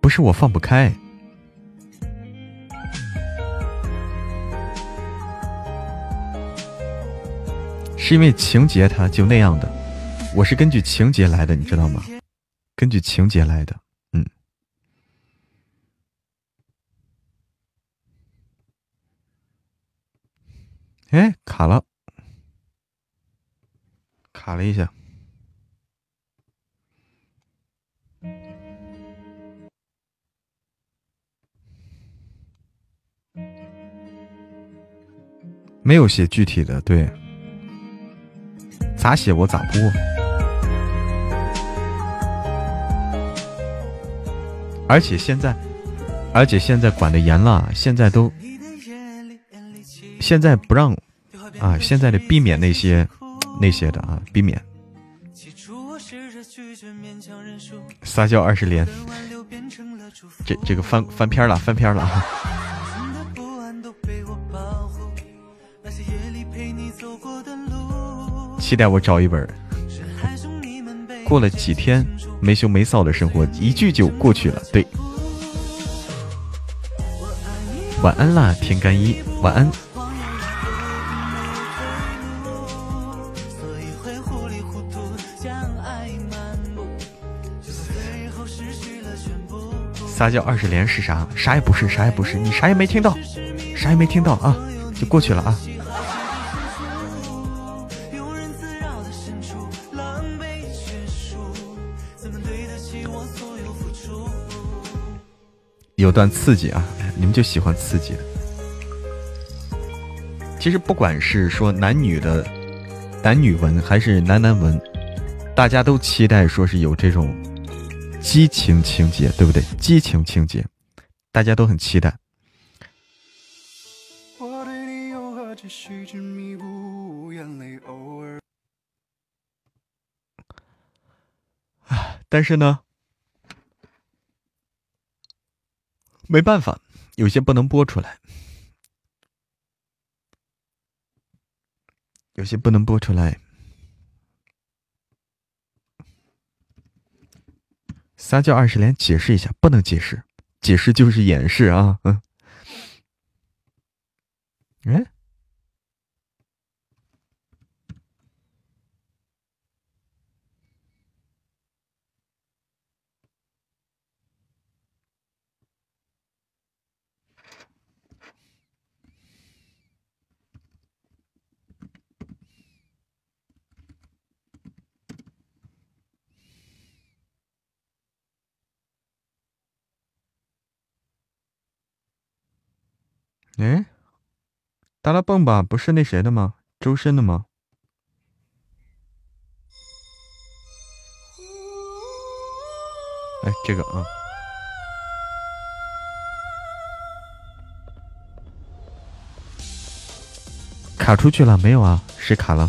不是我放不开，是因为情节它就那样的。我是根据情节来的，你知道吗？根据情节来的，嗯。哎，卡了，卡了一下，没有写具体的，对，咋写我咋播。而且现在，而且现在管的严了，现在都，现在不让啊，现在得避免那些那些的啊，避免。撒娇二十连，这这个翻翻篇了，翻篇了啊！期待我找一本。过了几天没羞没臊的生活，一句就过去了。对，晚安啦，天干一，晚安。撒娇二十连是啥？啥也不是，啥也不是，你啥也没听到，啥也没听到啊，就过去了啊。有段刺激啊！你们就喜欢刺激的。其实不管是说男女的男女文，还是男男文，大家都期待说是有这种激情情节，对不对？激情情节，大家都很期待。但是呢？没办法，有些不能播出来，有些不能播出来。撒娇二十连，解释一下，不能解释，解释就是掩饰啊，嗯，哎。哎，达拉蹦吧，不是那谁的吗？周深的吗？哎，这个啊，卡出去了没有啊？谁卡了？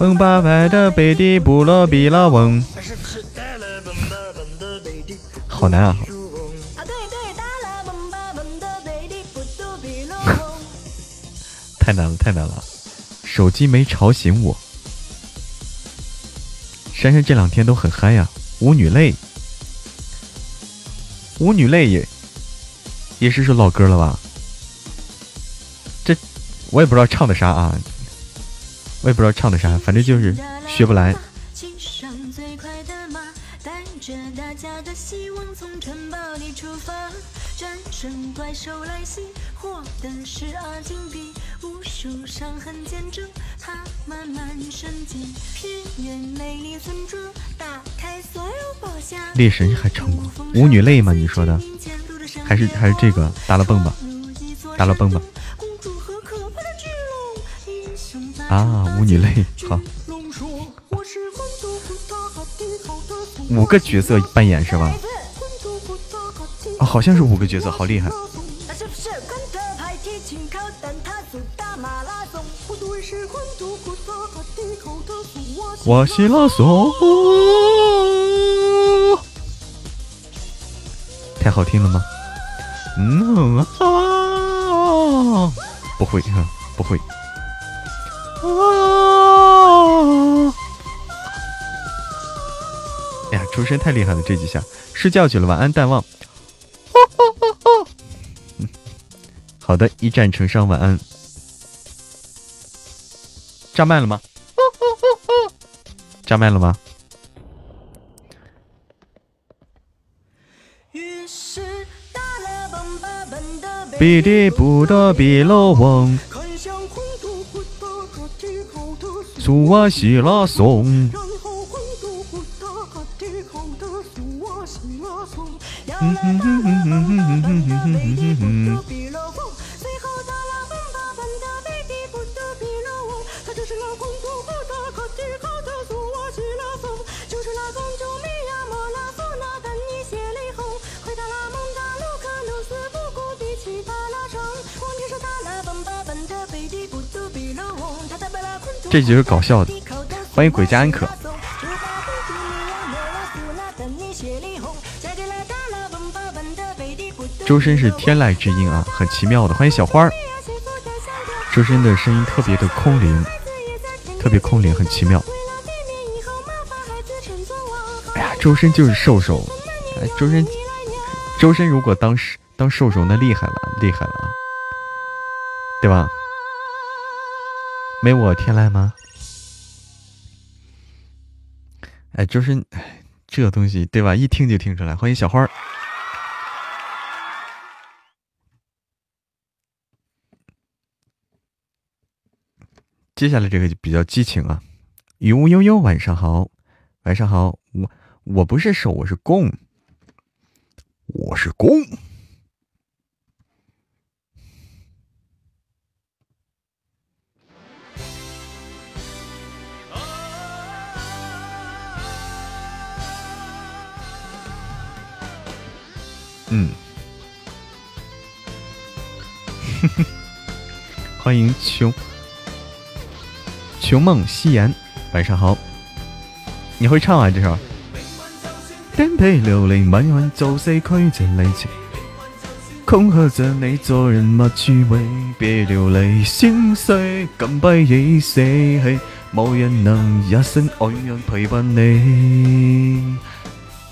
蹦吧吧的贝蒂布罗比拉翁，好难啊！太难了，太难了！手机没吵醒我。珊珊这两天都很嗨呀，舞女泪，舞女泪也也是首老歌了吧？这我也不知道唱的啥啊，我也不知道唱的啥，反正就是学不来。猎神还唱过《舞女泪》吗？你说的，还是还是这个打了蹦吧，打了蹦吧。啊，舞女泪，好，五个角色扮演是吧？啊，好像是五个角色，好厉害！我西拉索，太好听了吗？嗯啊，不会，不会。啊！哎呀，出声太厉害了，这几下睡觉去了，晚安，淡忘。好的，一战成伤，晚安。炸麦了吗？炸麦了吗？比的不得比老王。苏瓦西拉松。这集是搞笑的，欢迎鬼家安可。周深是天籁之音啊，很奇妙的。欢迎小花儿，周深的声音特别的空灵，特别空灵，很奇妙。哎呀，周深就是瘦瘦，哎，周深，周深如果当时当瘦瘦，那厉害了，厉害了啊，对吧？没我天籁吗？哎，就是哎，这东西对吧？一听就听出来。欢迎小花儿。接下来这个就比较激情啊！悠悠悠，晚上好，晚上好。我我不是瘦，我是弓，我是弓。嗯，欢迎穷穷梦夕颜，晚上好。你会唱啊这首？颠沛流离，慢慢走谁亏欠累积？恐吓着你做人莫虚伪，别流泪心碎，更不已舍弃，无人能一生永远陪伴你。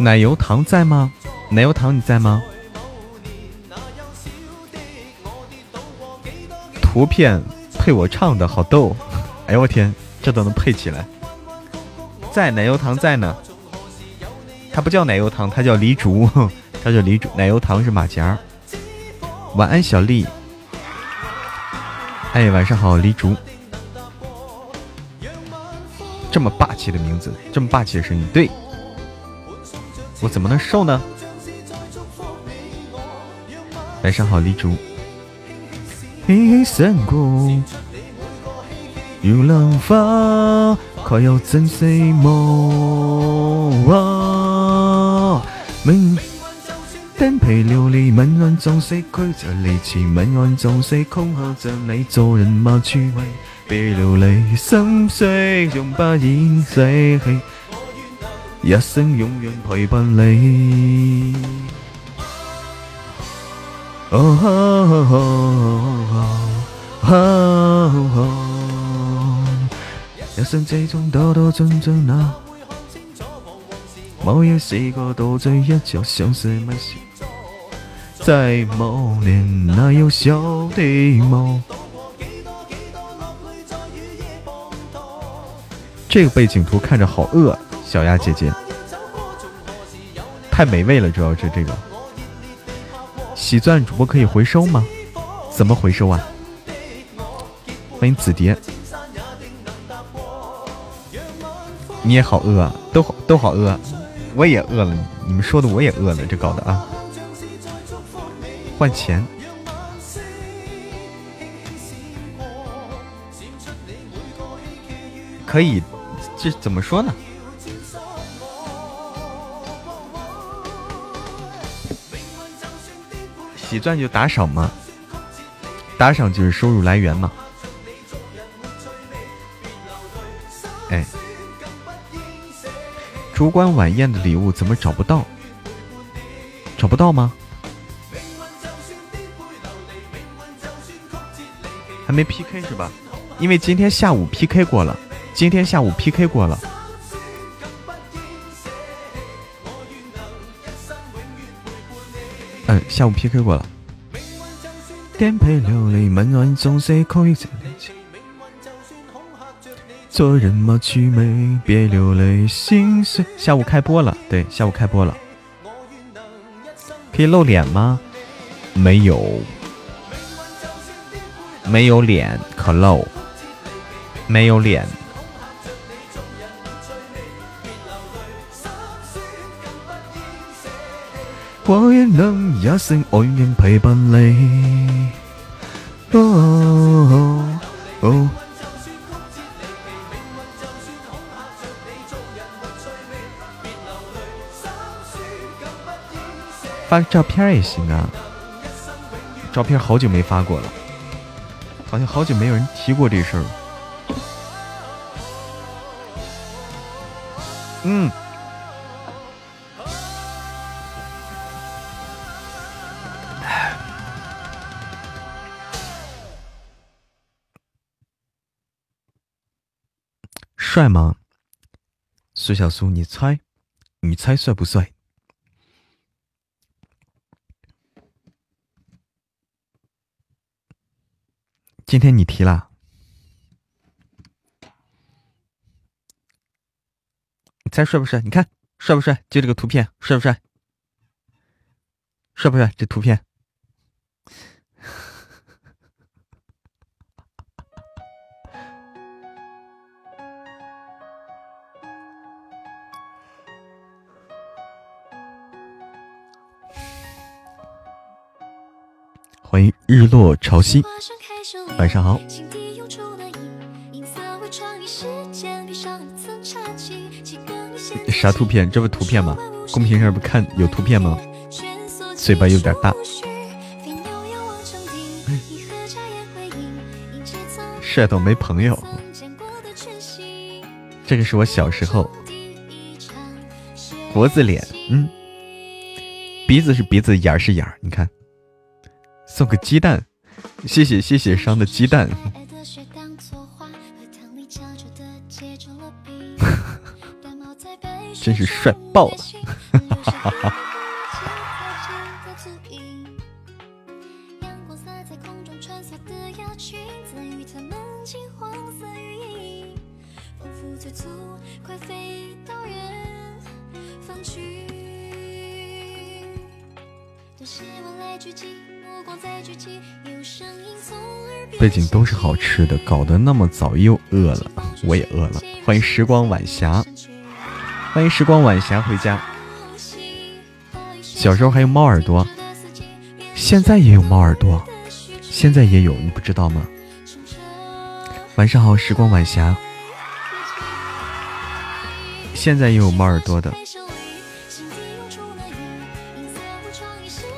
奶油糖在吗？奶油糖你在吗？图片配我唱的好逗，哎呦我天，这都能配起来。在奶油糖在呢，它不叫奶油糖，它叫黎竹，它叫黎竹，奶油糖是马甲。晚安，小丽。哎，晚上好，黎竹。这么霸气的名字，这么霸气的声音，对我怎么能瘦呢？晚上好，梨竹。黑山谷，有浪花，快要真死梦。明颠沛流离，问案总是曲折离奇，问案总是空口着你做人嘛趣味，别流离，心碎永不言死去，一生永远陪伴你。一生之中兜兜转转啊，某夜试过倒醉一觉，相思没事。在某年那幼小的梦。这个背景图看着好饿，小鸭姐姐，太美味了，主要是这个。喜钻主播可以回收吗？怎么回收啊？欢迎紫蝶，你也好饿啊，都好都好饿，我也饿了。你们说的我也饿了，这搞的啊！换钱可以，这怎么说呢？喜钻就打赏嘛，打赏就是收入来源嘛。哎，烛光晚宴的礼物怎么找不到？找不到吗？还没 PK 是吧？因为今天下午 PK 过了，今天下午 PK 过了。嗯，下午 PK 过了。做人嘛趣味，别流泪心碎。下午开播了，对，下午开播了。可以露脸吗？没有，没有脸可露，没有脸。能一生永远陪伴你。哦哦。发照片也行啊，照片好久没发过了，好像好久没有人提过这事儿。嗯。帅吗？苏小苏，你猜，你猜帅不帅？今天你提了，你猜帅不帅？你看帅不帅？就这个图片，帅不帅？帅不帅？这图片。欢迎日落潮汐，晚上好。啥图片？这不图片吗？公屏上不看有图片吗？嘴巴有点大。帅到没朋友。这个是我小时候。脖子脸，嗯。鼻子是鼻子，眼儿是眼儿，你看。送个鸡蛋。谢谢谢谢伤的鸡蛋。真是帅爆了。去 背景都是好吃的，搞得那么早又饿了，我也饿了。欢迎时光晚霞，欢迎时光晚霞回家。小时候还有猫耳朵，现在也有猫耳朵，现在也有，你不知道吗？晚上好，时光晚霞。现在也有猫耳朵的。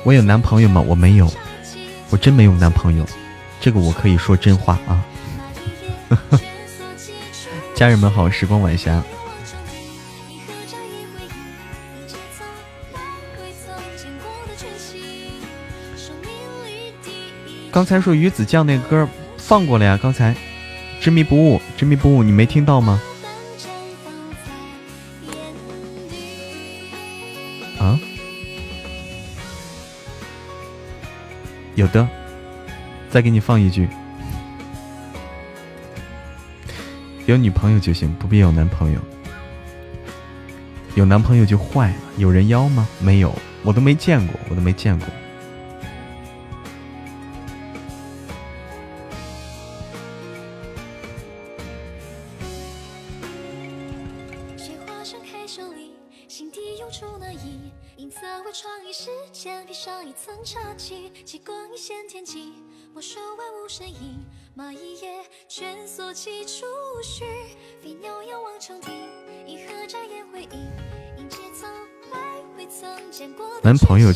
我有男朋友吗？我没有，我真没有男朋友。这个我可以说真话啊！家人们好，时光晚霞。刚才说鱼子酱那歌放过了呀，刚才执迷不悟，执迷不悟，你没听到吗？有的。再给你放一句，有女朋友就行，不必有男朋友。有男朋友就坏了。有人妖吗？没有，我都没见过，我都没见过。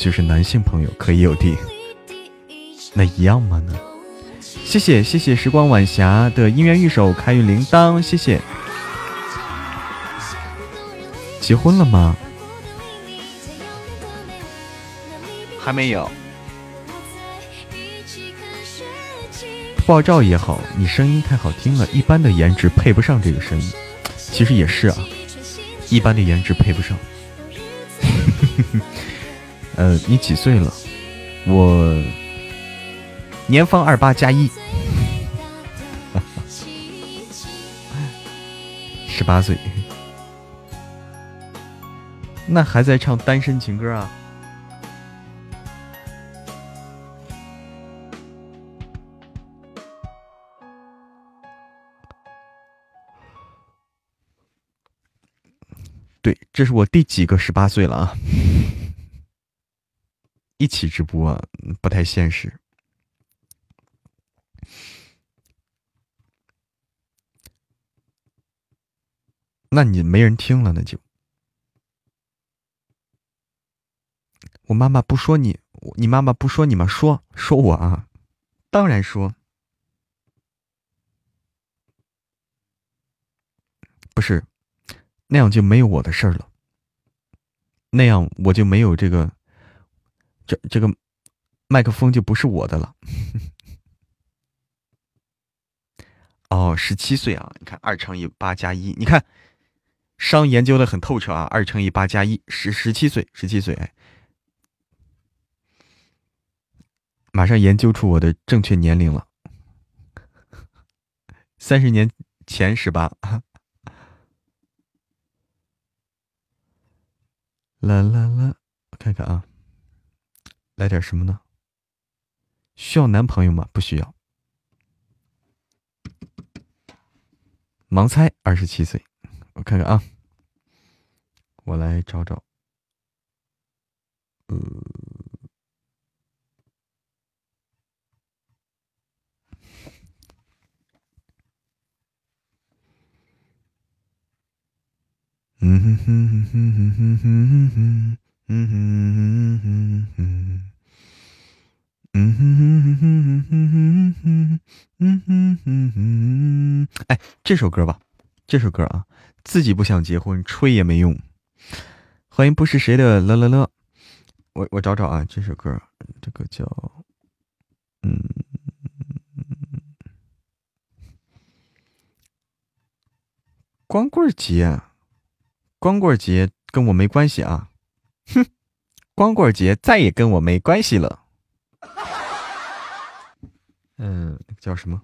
就是男性朋友，可以有的，那一样吗？呢？谢谢谢谢时光晚霞的姻缘玉手开运铃铛，谢谢。结婚了吗？还没有。不爆照也好，你声音太好听了，一般的颜值配不上这个声音。其实也是啊，一般的颜值配不上。呃，你几岁了？我年方二八加一，十八岁。那还在唱单身情歌啊？对，这是我第几个十八岁了啊？一起直播不太现实，那你没人听了，那就我妈妈不说你，你妈妈不说你吗？说说我啊，当然说，不是那样就没有我的事儿了，那样我就没有这个。这这个麦克风就不是我的了。哦，十七岁啊！你看二乘以八加一，你看商研究的很透彻啊。二乘以八加一，十十七岁，十七岁，哎，马上研究出我的正确年龄了。三十年前十八。啦啦啦，我看看啊。来点什么呢？需要男朋友吗？不需要。盲猜，二十七岁，我看看啊，我来找找。嗯哼哼哼哼哼哼哼。嗯哼哼哼哼，嗯哼哼哼哼哼哼哼，嗯哼哼哼。哎，这首歌吧，这首歌啊，自己不想结婚，吹也没用。欢迎不是谁的乐乐乐，我我找找啊，这首歌，这个叫嗯，光棍节，光棍节。跟我没关系啊！哼，光棍节再也跟我没关系了。嗯，那个叫什么？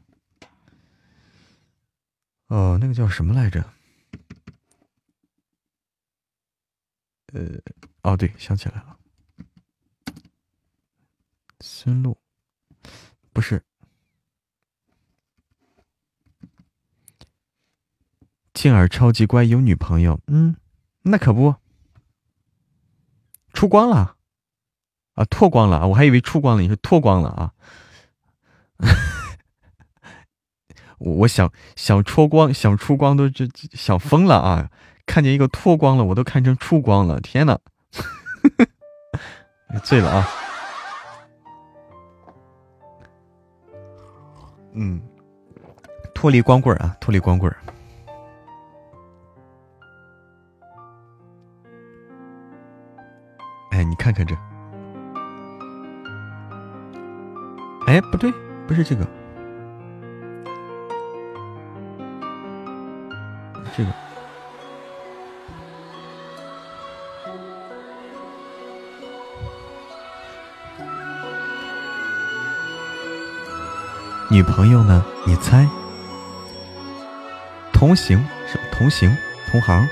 哦，那个叫什么来着？呃，哦，对，想起来了，孙露，不是。静儿超级乖，有女朋友。嗯，那可不，出光了啊，脱光了啊！我还以为出光了，你是脱光了啊？我我想想出光，想出光都就想疯了啊！看见一个脱光了，我都看成出光了。天呐，醉了啊！嗯，脱离光棍啊，脱离光棍。你看看这，哎，不对，不是这个，这个女朋友呢？你猜？同行是同行同行。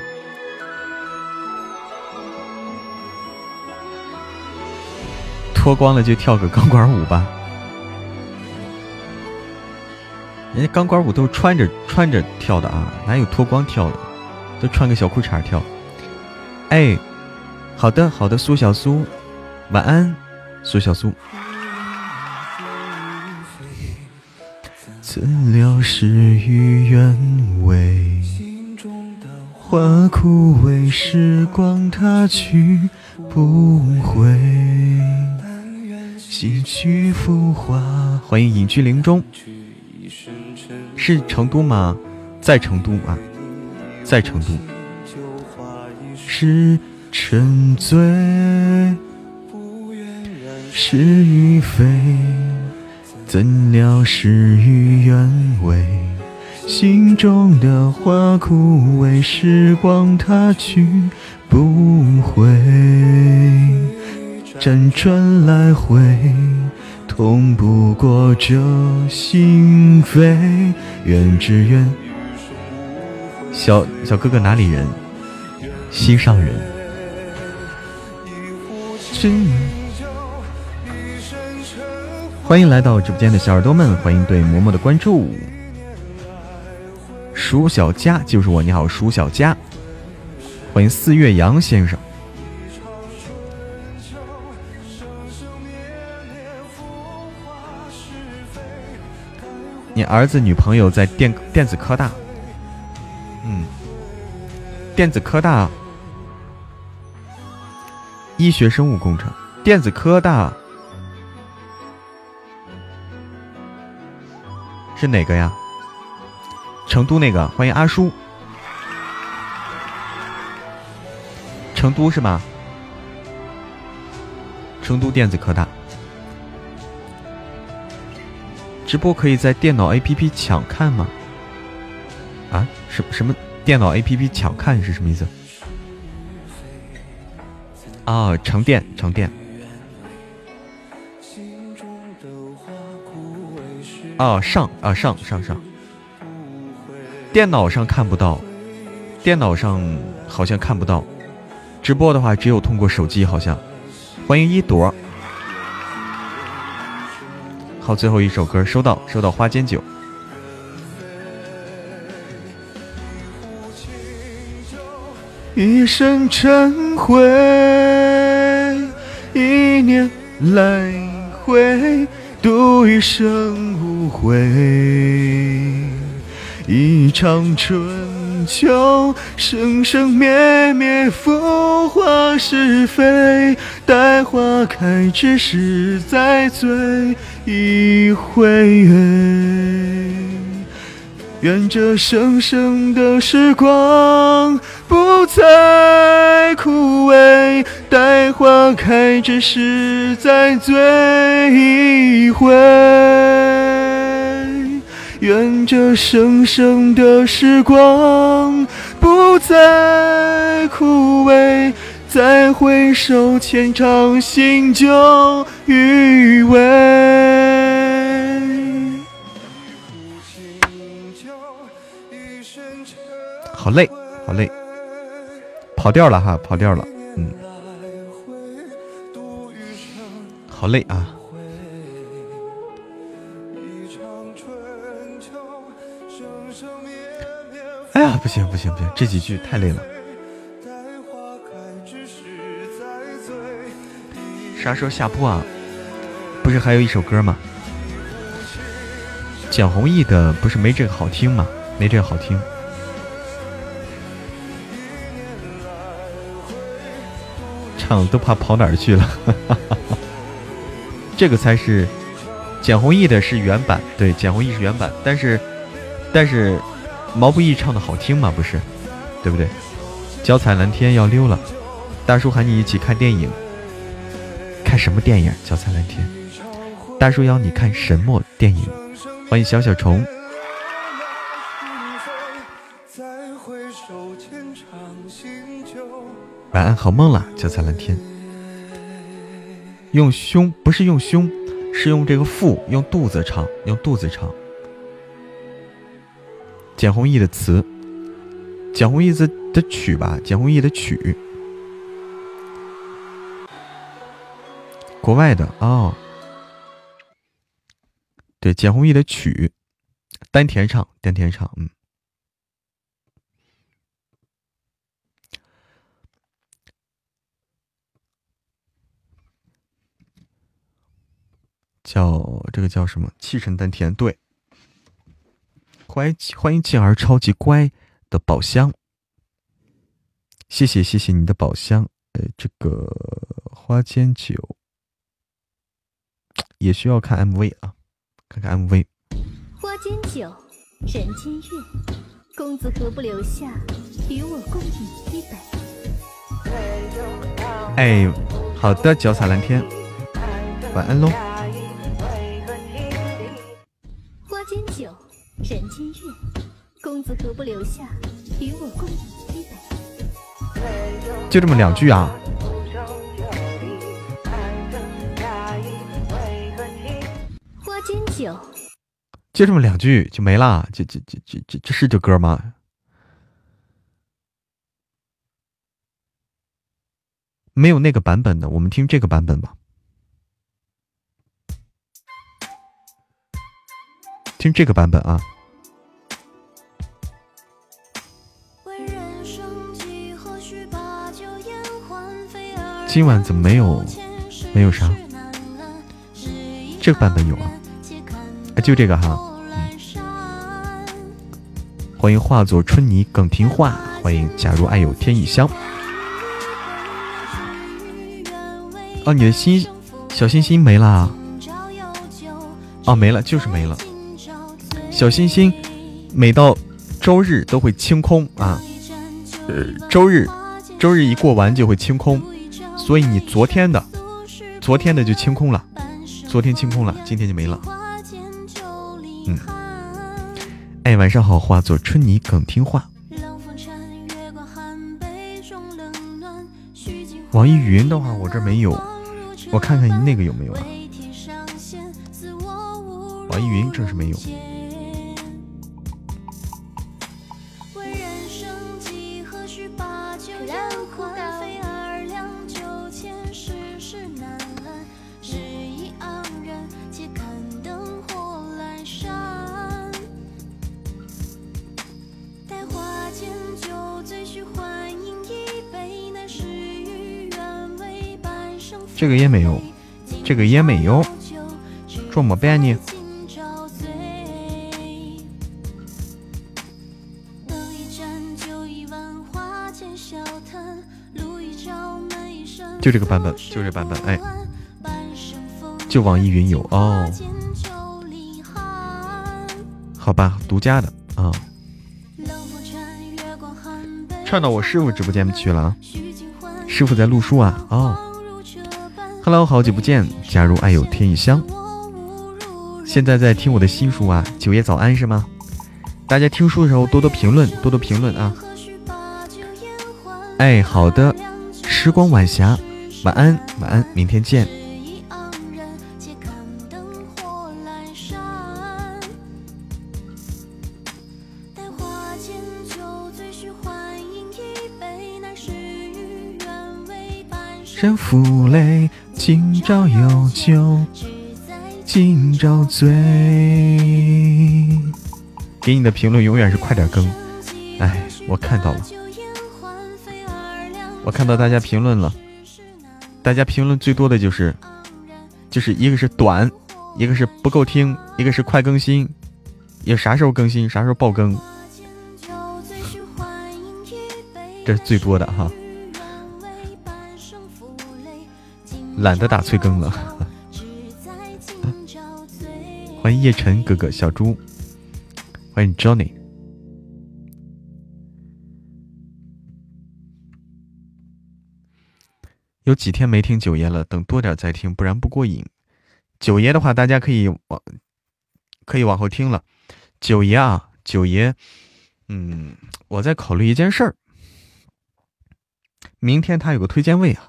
脱光了就跳个钢管舞吧，人家钢管舞都是穿着穿着跳的啊，哪有脱光跳的？都穿个小裤衩跳。哎，好的好的，苏小苏，晚安，苏小苏。怎料事与愿违，花枯萎，时光它去不回。几曲浮华，欢迎隐居林中，是成都吗？在成都啊，在成都。是沉醉，是与非，怎料事与愿违？心中的花枯萎，时光它去不回。辗转来回，痛不过这心扉。愿只愿小小哥哥哪里人？心上人。欢迎来到直播间的小耳朵们，欢迎对嬷嬷的关注。舒小佳就是我，你好，舒小佳。欢迎四月阳先生。你儿子女朋友在电电子科大，嗯，电子科大，医学生物工程，电子科大是哪个呀？成都那个，欢迎阿叔，成都是吗？成都电子科大。直播可以在电脑 APP 抢看吗？啊，什什么电脑 APP 抢看是什么意思？啊，长电长电。啊，上啊上上上。电脑上看不到，电脑上好像看不到。直播的话，只有通过手机，好像。欢迎一朵。好，最后一首歌收到，收到花间酒。一生尘灰，一念来回，度一生无悔。一场春秋，生生灭灭，浮华是非。待花开之时再醉。一回，愿这生生的时光不再枯萎，待花开之时再醉一回。愿这生生的时光不再枯萎，再回首，浅尝心酒余味。好累，好累，跑调了哈，跑调了，嗯，好累啊。哎呀，不行不行不行，这几句太累了。啥时候下播啊？不是还有一首歌吗？蒋弘毅的不是没这个好听吗？没这个好听。唱都怕跑哪儿去了。这个才是简弘毅的是原版，对，简弘毅是原版，但是但是。毛不易唱的好听吗？不是，对不对？脚踩蓝天要溜了，大叔喊你一起看电影，看什么电影？脚踩蓝天，大叔邀你看什么电影？欢迎小小虫，晚安，好梦了。脚踩蓝天，用胸不是用胸，是用这个腹，用肚子唱，用肚子唱。简弘毅的词，简弘毅的的曲吧，简弘毅的曲，国外的哦，对，简弘毅的曲，丹田唱，丹田唱，嗯，叫这个叫什么？气沉丹田，对。欢迎欢迎静儿超级乖的宝箱，谢谢谢谢你的宝箱。呃，这个花间酒也需要看 MV 啊，看看 MV。花间酒，人间月，公子何不留下与我共饮一杯？哎，好的，脚踩蓝天，晚安喽。人间月，公子何不留下与我共饮一杯？就这么两句啊？花间酒，就这么两句就没啦？这这这这这这是这歌吗？没有那个版本的，我们听这个版本吧。听这个版本啊！今晚怎么没有？没有啥？这个版本有啊！哎，就这个哈。欢迎化作春泥更听话，欢迎假如爱有天意香。哦，你的心小心心没了？哦，没了，就是没了。小星星，每到周日都会清空啊，呃，周日，周日一过完就会清空，所以你昨天的，昨天的就清空了，昨天清空了，今天就没了。嗯，哎，晚上好，化作春泥更听话。网易云的话，我这没有，我看看那个有没有啊？网易云这是没有。个也没有，怎么办呢？就这个版本，就这版本，哎，就网易云有哦。好吧，独家的啊，串到我师傅直播间去了，师傅在录书啊，哦。Hello，好久不见！加入爱有天意香。现在在听我的新书啊，九爷早安是吗？大家听书的时候多多评论，多多评论啊！哎，好的，时光晚霞，晚安，晚安，明天见。人负累，今朝有酒今朝醉。给你的评论永远是快点更，哎，我看到了，我看到大家评论了，大家评论最多的就是，就是一个是短，一个是不够听，一个是快更新，也啥时候更新，啥时候爆更，这是最多的哈。懒得打催更了，欢迎叶晨哥哥、小猪，欢迎 Johnny。有几天没听九爷了，等多点再听，不然不过瘾。九爷的话，大家可以往可以往后听了。九爷啊，九爷，嗯，我在考虑一件事儿，明天他有个推荐位啊。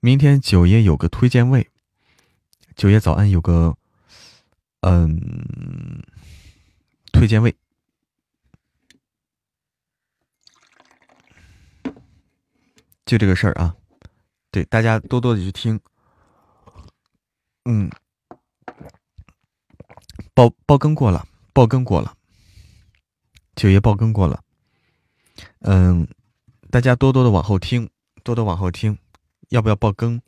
明天九爷有个推荐位，九爷早安有个，嗯，推荐位，就这个事儿啊，对大家多多的去听，嗯，爆爆更过了，爆更过了，九爷爆更过了，嗯，大家多多的往后听，多多往后听。要不要爆更？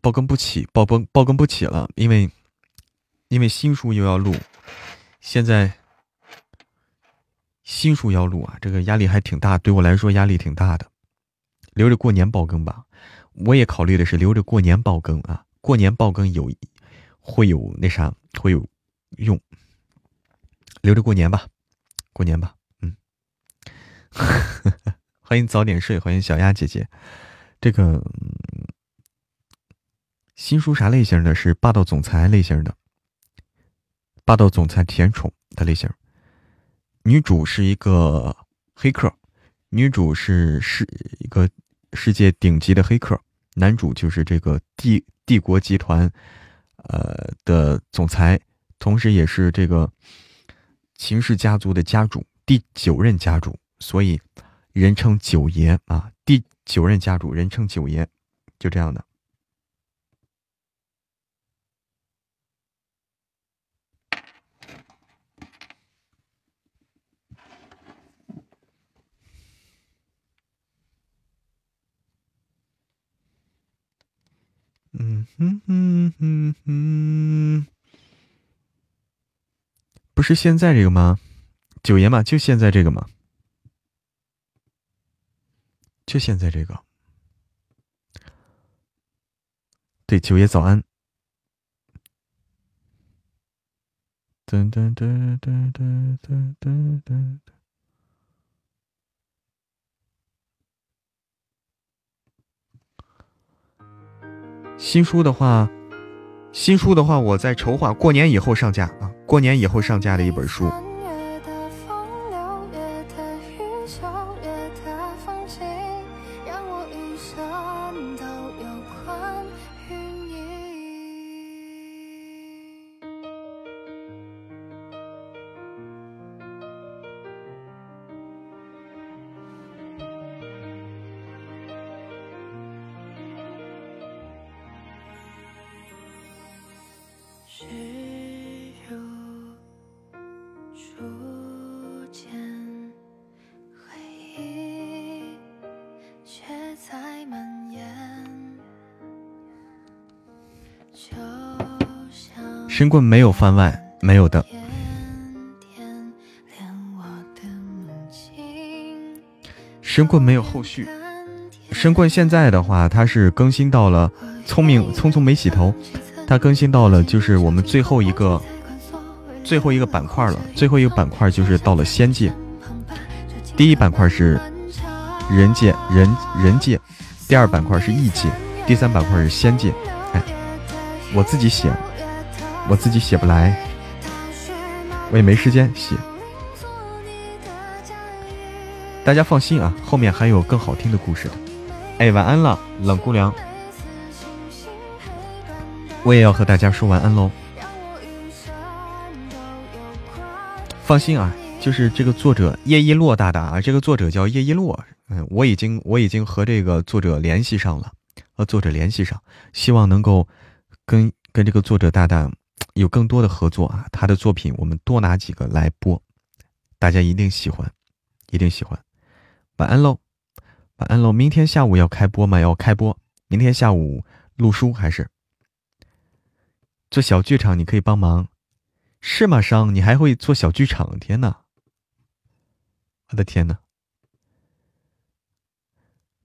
爆更不起，爆更爆更不起了，因为因为新书又要录，现在新书要录啊，这个压力还挺大，对我来说压力挺大的。留着过年爆更吧，我也考虑的是留着过年爆更啊，过年爆更有会有那啥会有用，留着过年吧，过年吧，嗯，欢迎早点睡，欢迎小鸭姐姐。这个新书啥类型的？是霸道总裁类型的，霸道总裁甜宠的类型。女主是一个黑客，女主是世一个世界顶级的黑客，男主就是这个帝帝国集团呃的总裁，同时也是这个秦氏家族的家主，第九任家主，所以人称九爷啊。九任家主，人称九爷，就这样的。嗯哼哼哼哼，不是现在这个吗？九爷嘛，就现在这个嘛。就现在这个，对九爷早安。噔噔噔噔噔噔噔噔。新书的话，新书的话，我在筹划过年以后上架啊，过年以后上架的一本书。神棍没有番外，没有的。神棍没有后续。神棍现在的话，它是更新到了聪明匆匆没洗头，它更新到了就是我们最后一个最后一个板块了。最后一个板块就是到了仙界。第一板块是人界人人界，第二板块是异界，第三板块是仙界。哎，我自己写。我自己写不来，我也没时间写。大家放心啊，后面还有更好听的故事的。哎，晚安了，冷姑娘。我也要和大家说晚安喽。放心啊，就是这个作者叶一洛大大啊，这个作者叫叶一洛。嗯，我已经我已经和这个作者联系上了，和作者联系上，希望能够跟跟这个作者大大有更多的合作啊。他的作品我们多拿几个来播，大家一定喜欢，一定喜欢。晚安喽，晚安喽！明天下午要开播吗？要开播。明天下午录书还是做小剧场？你可以帮忙，是吗？商，你还会做小剧场？天哪！我的天哪！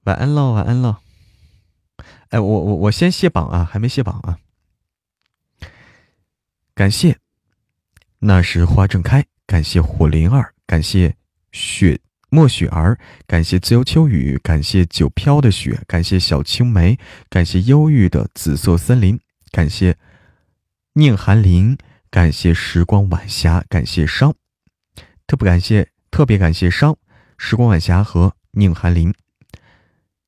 晚安喽，晚安喽！哎，我我我先卸榜啊，还没卸榜啊。感谢，那时花正开。感谢火灵儿，感谢雪。莫雪儿，感谢自由秋雨，感谢九飘的雪，感谢小青梅，感谢忧郁的紫色森林，感谢宁寒林，感谢时光晚霞，感谢商，特不感谢，特别感谢商，时光晚霞和宁寒林，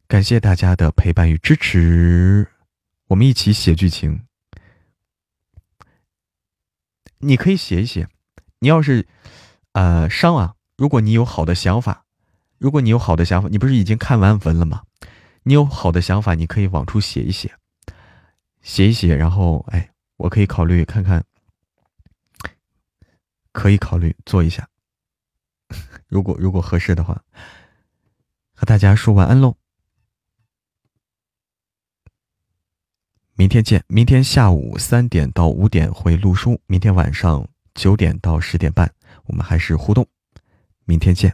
感谢大家的陪伴与支持，我们一起写剧情。你可以写一写，你要是，呃，商啊。如果你有好的想法，如果你有好的想法，你不是已经看完文了吗？你有好的想法，你可以往出写一写，写一写，然后哎，我可以考虑看看，可以考虑做一下。如果如果合适的话，和大家说晚安喽，明天见。明天下午三点到五点会录书，明天晚上九点到十点半我们还是互动。明天见。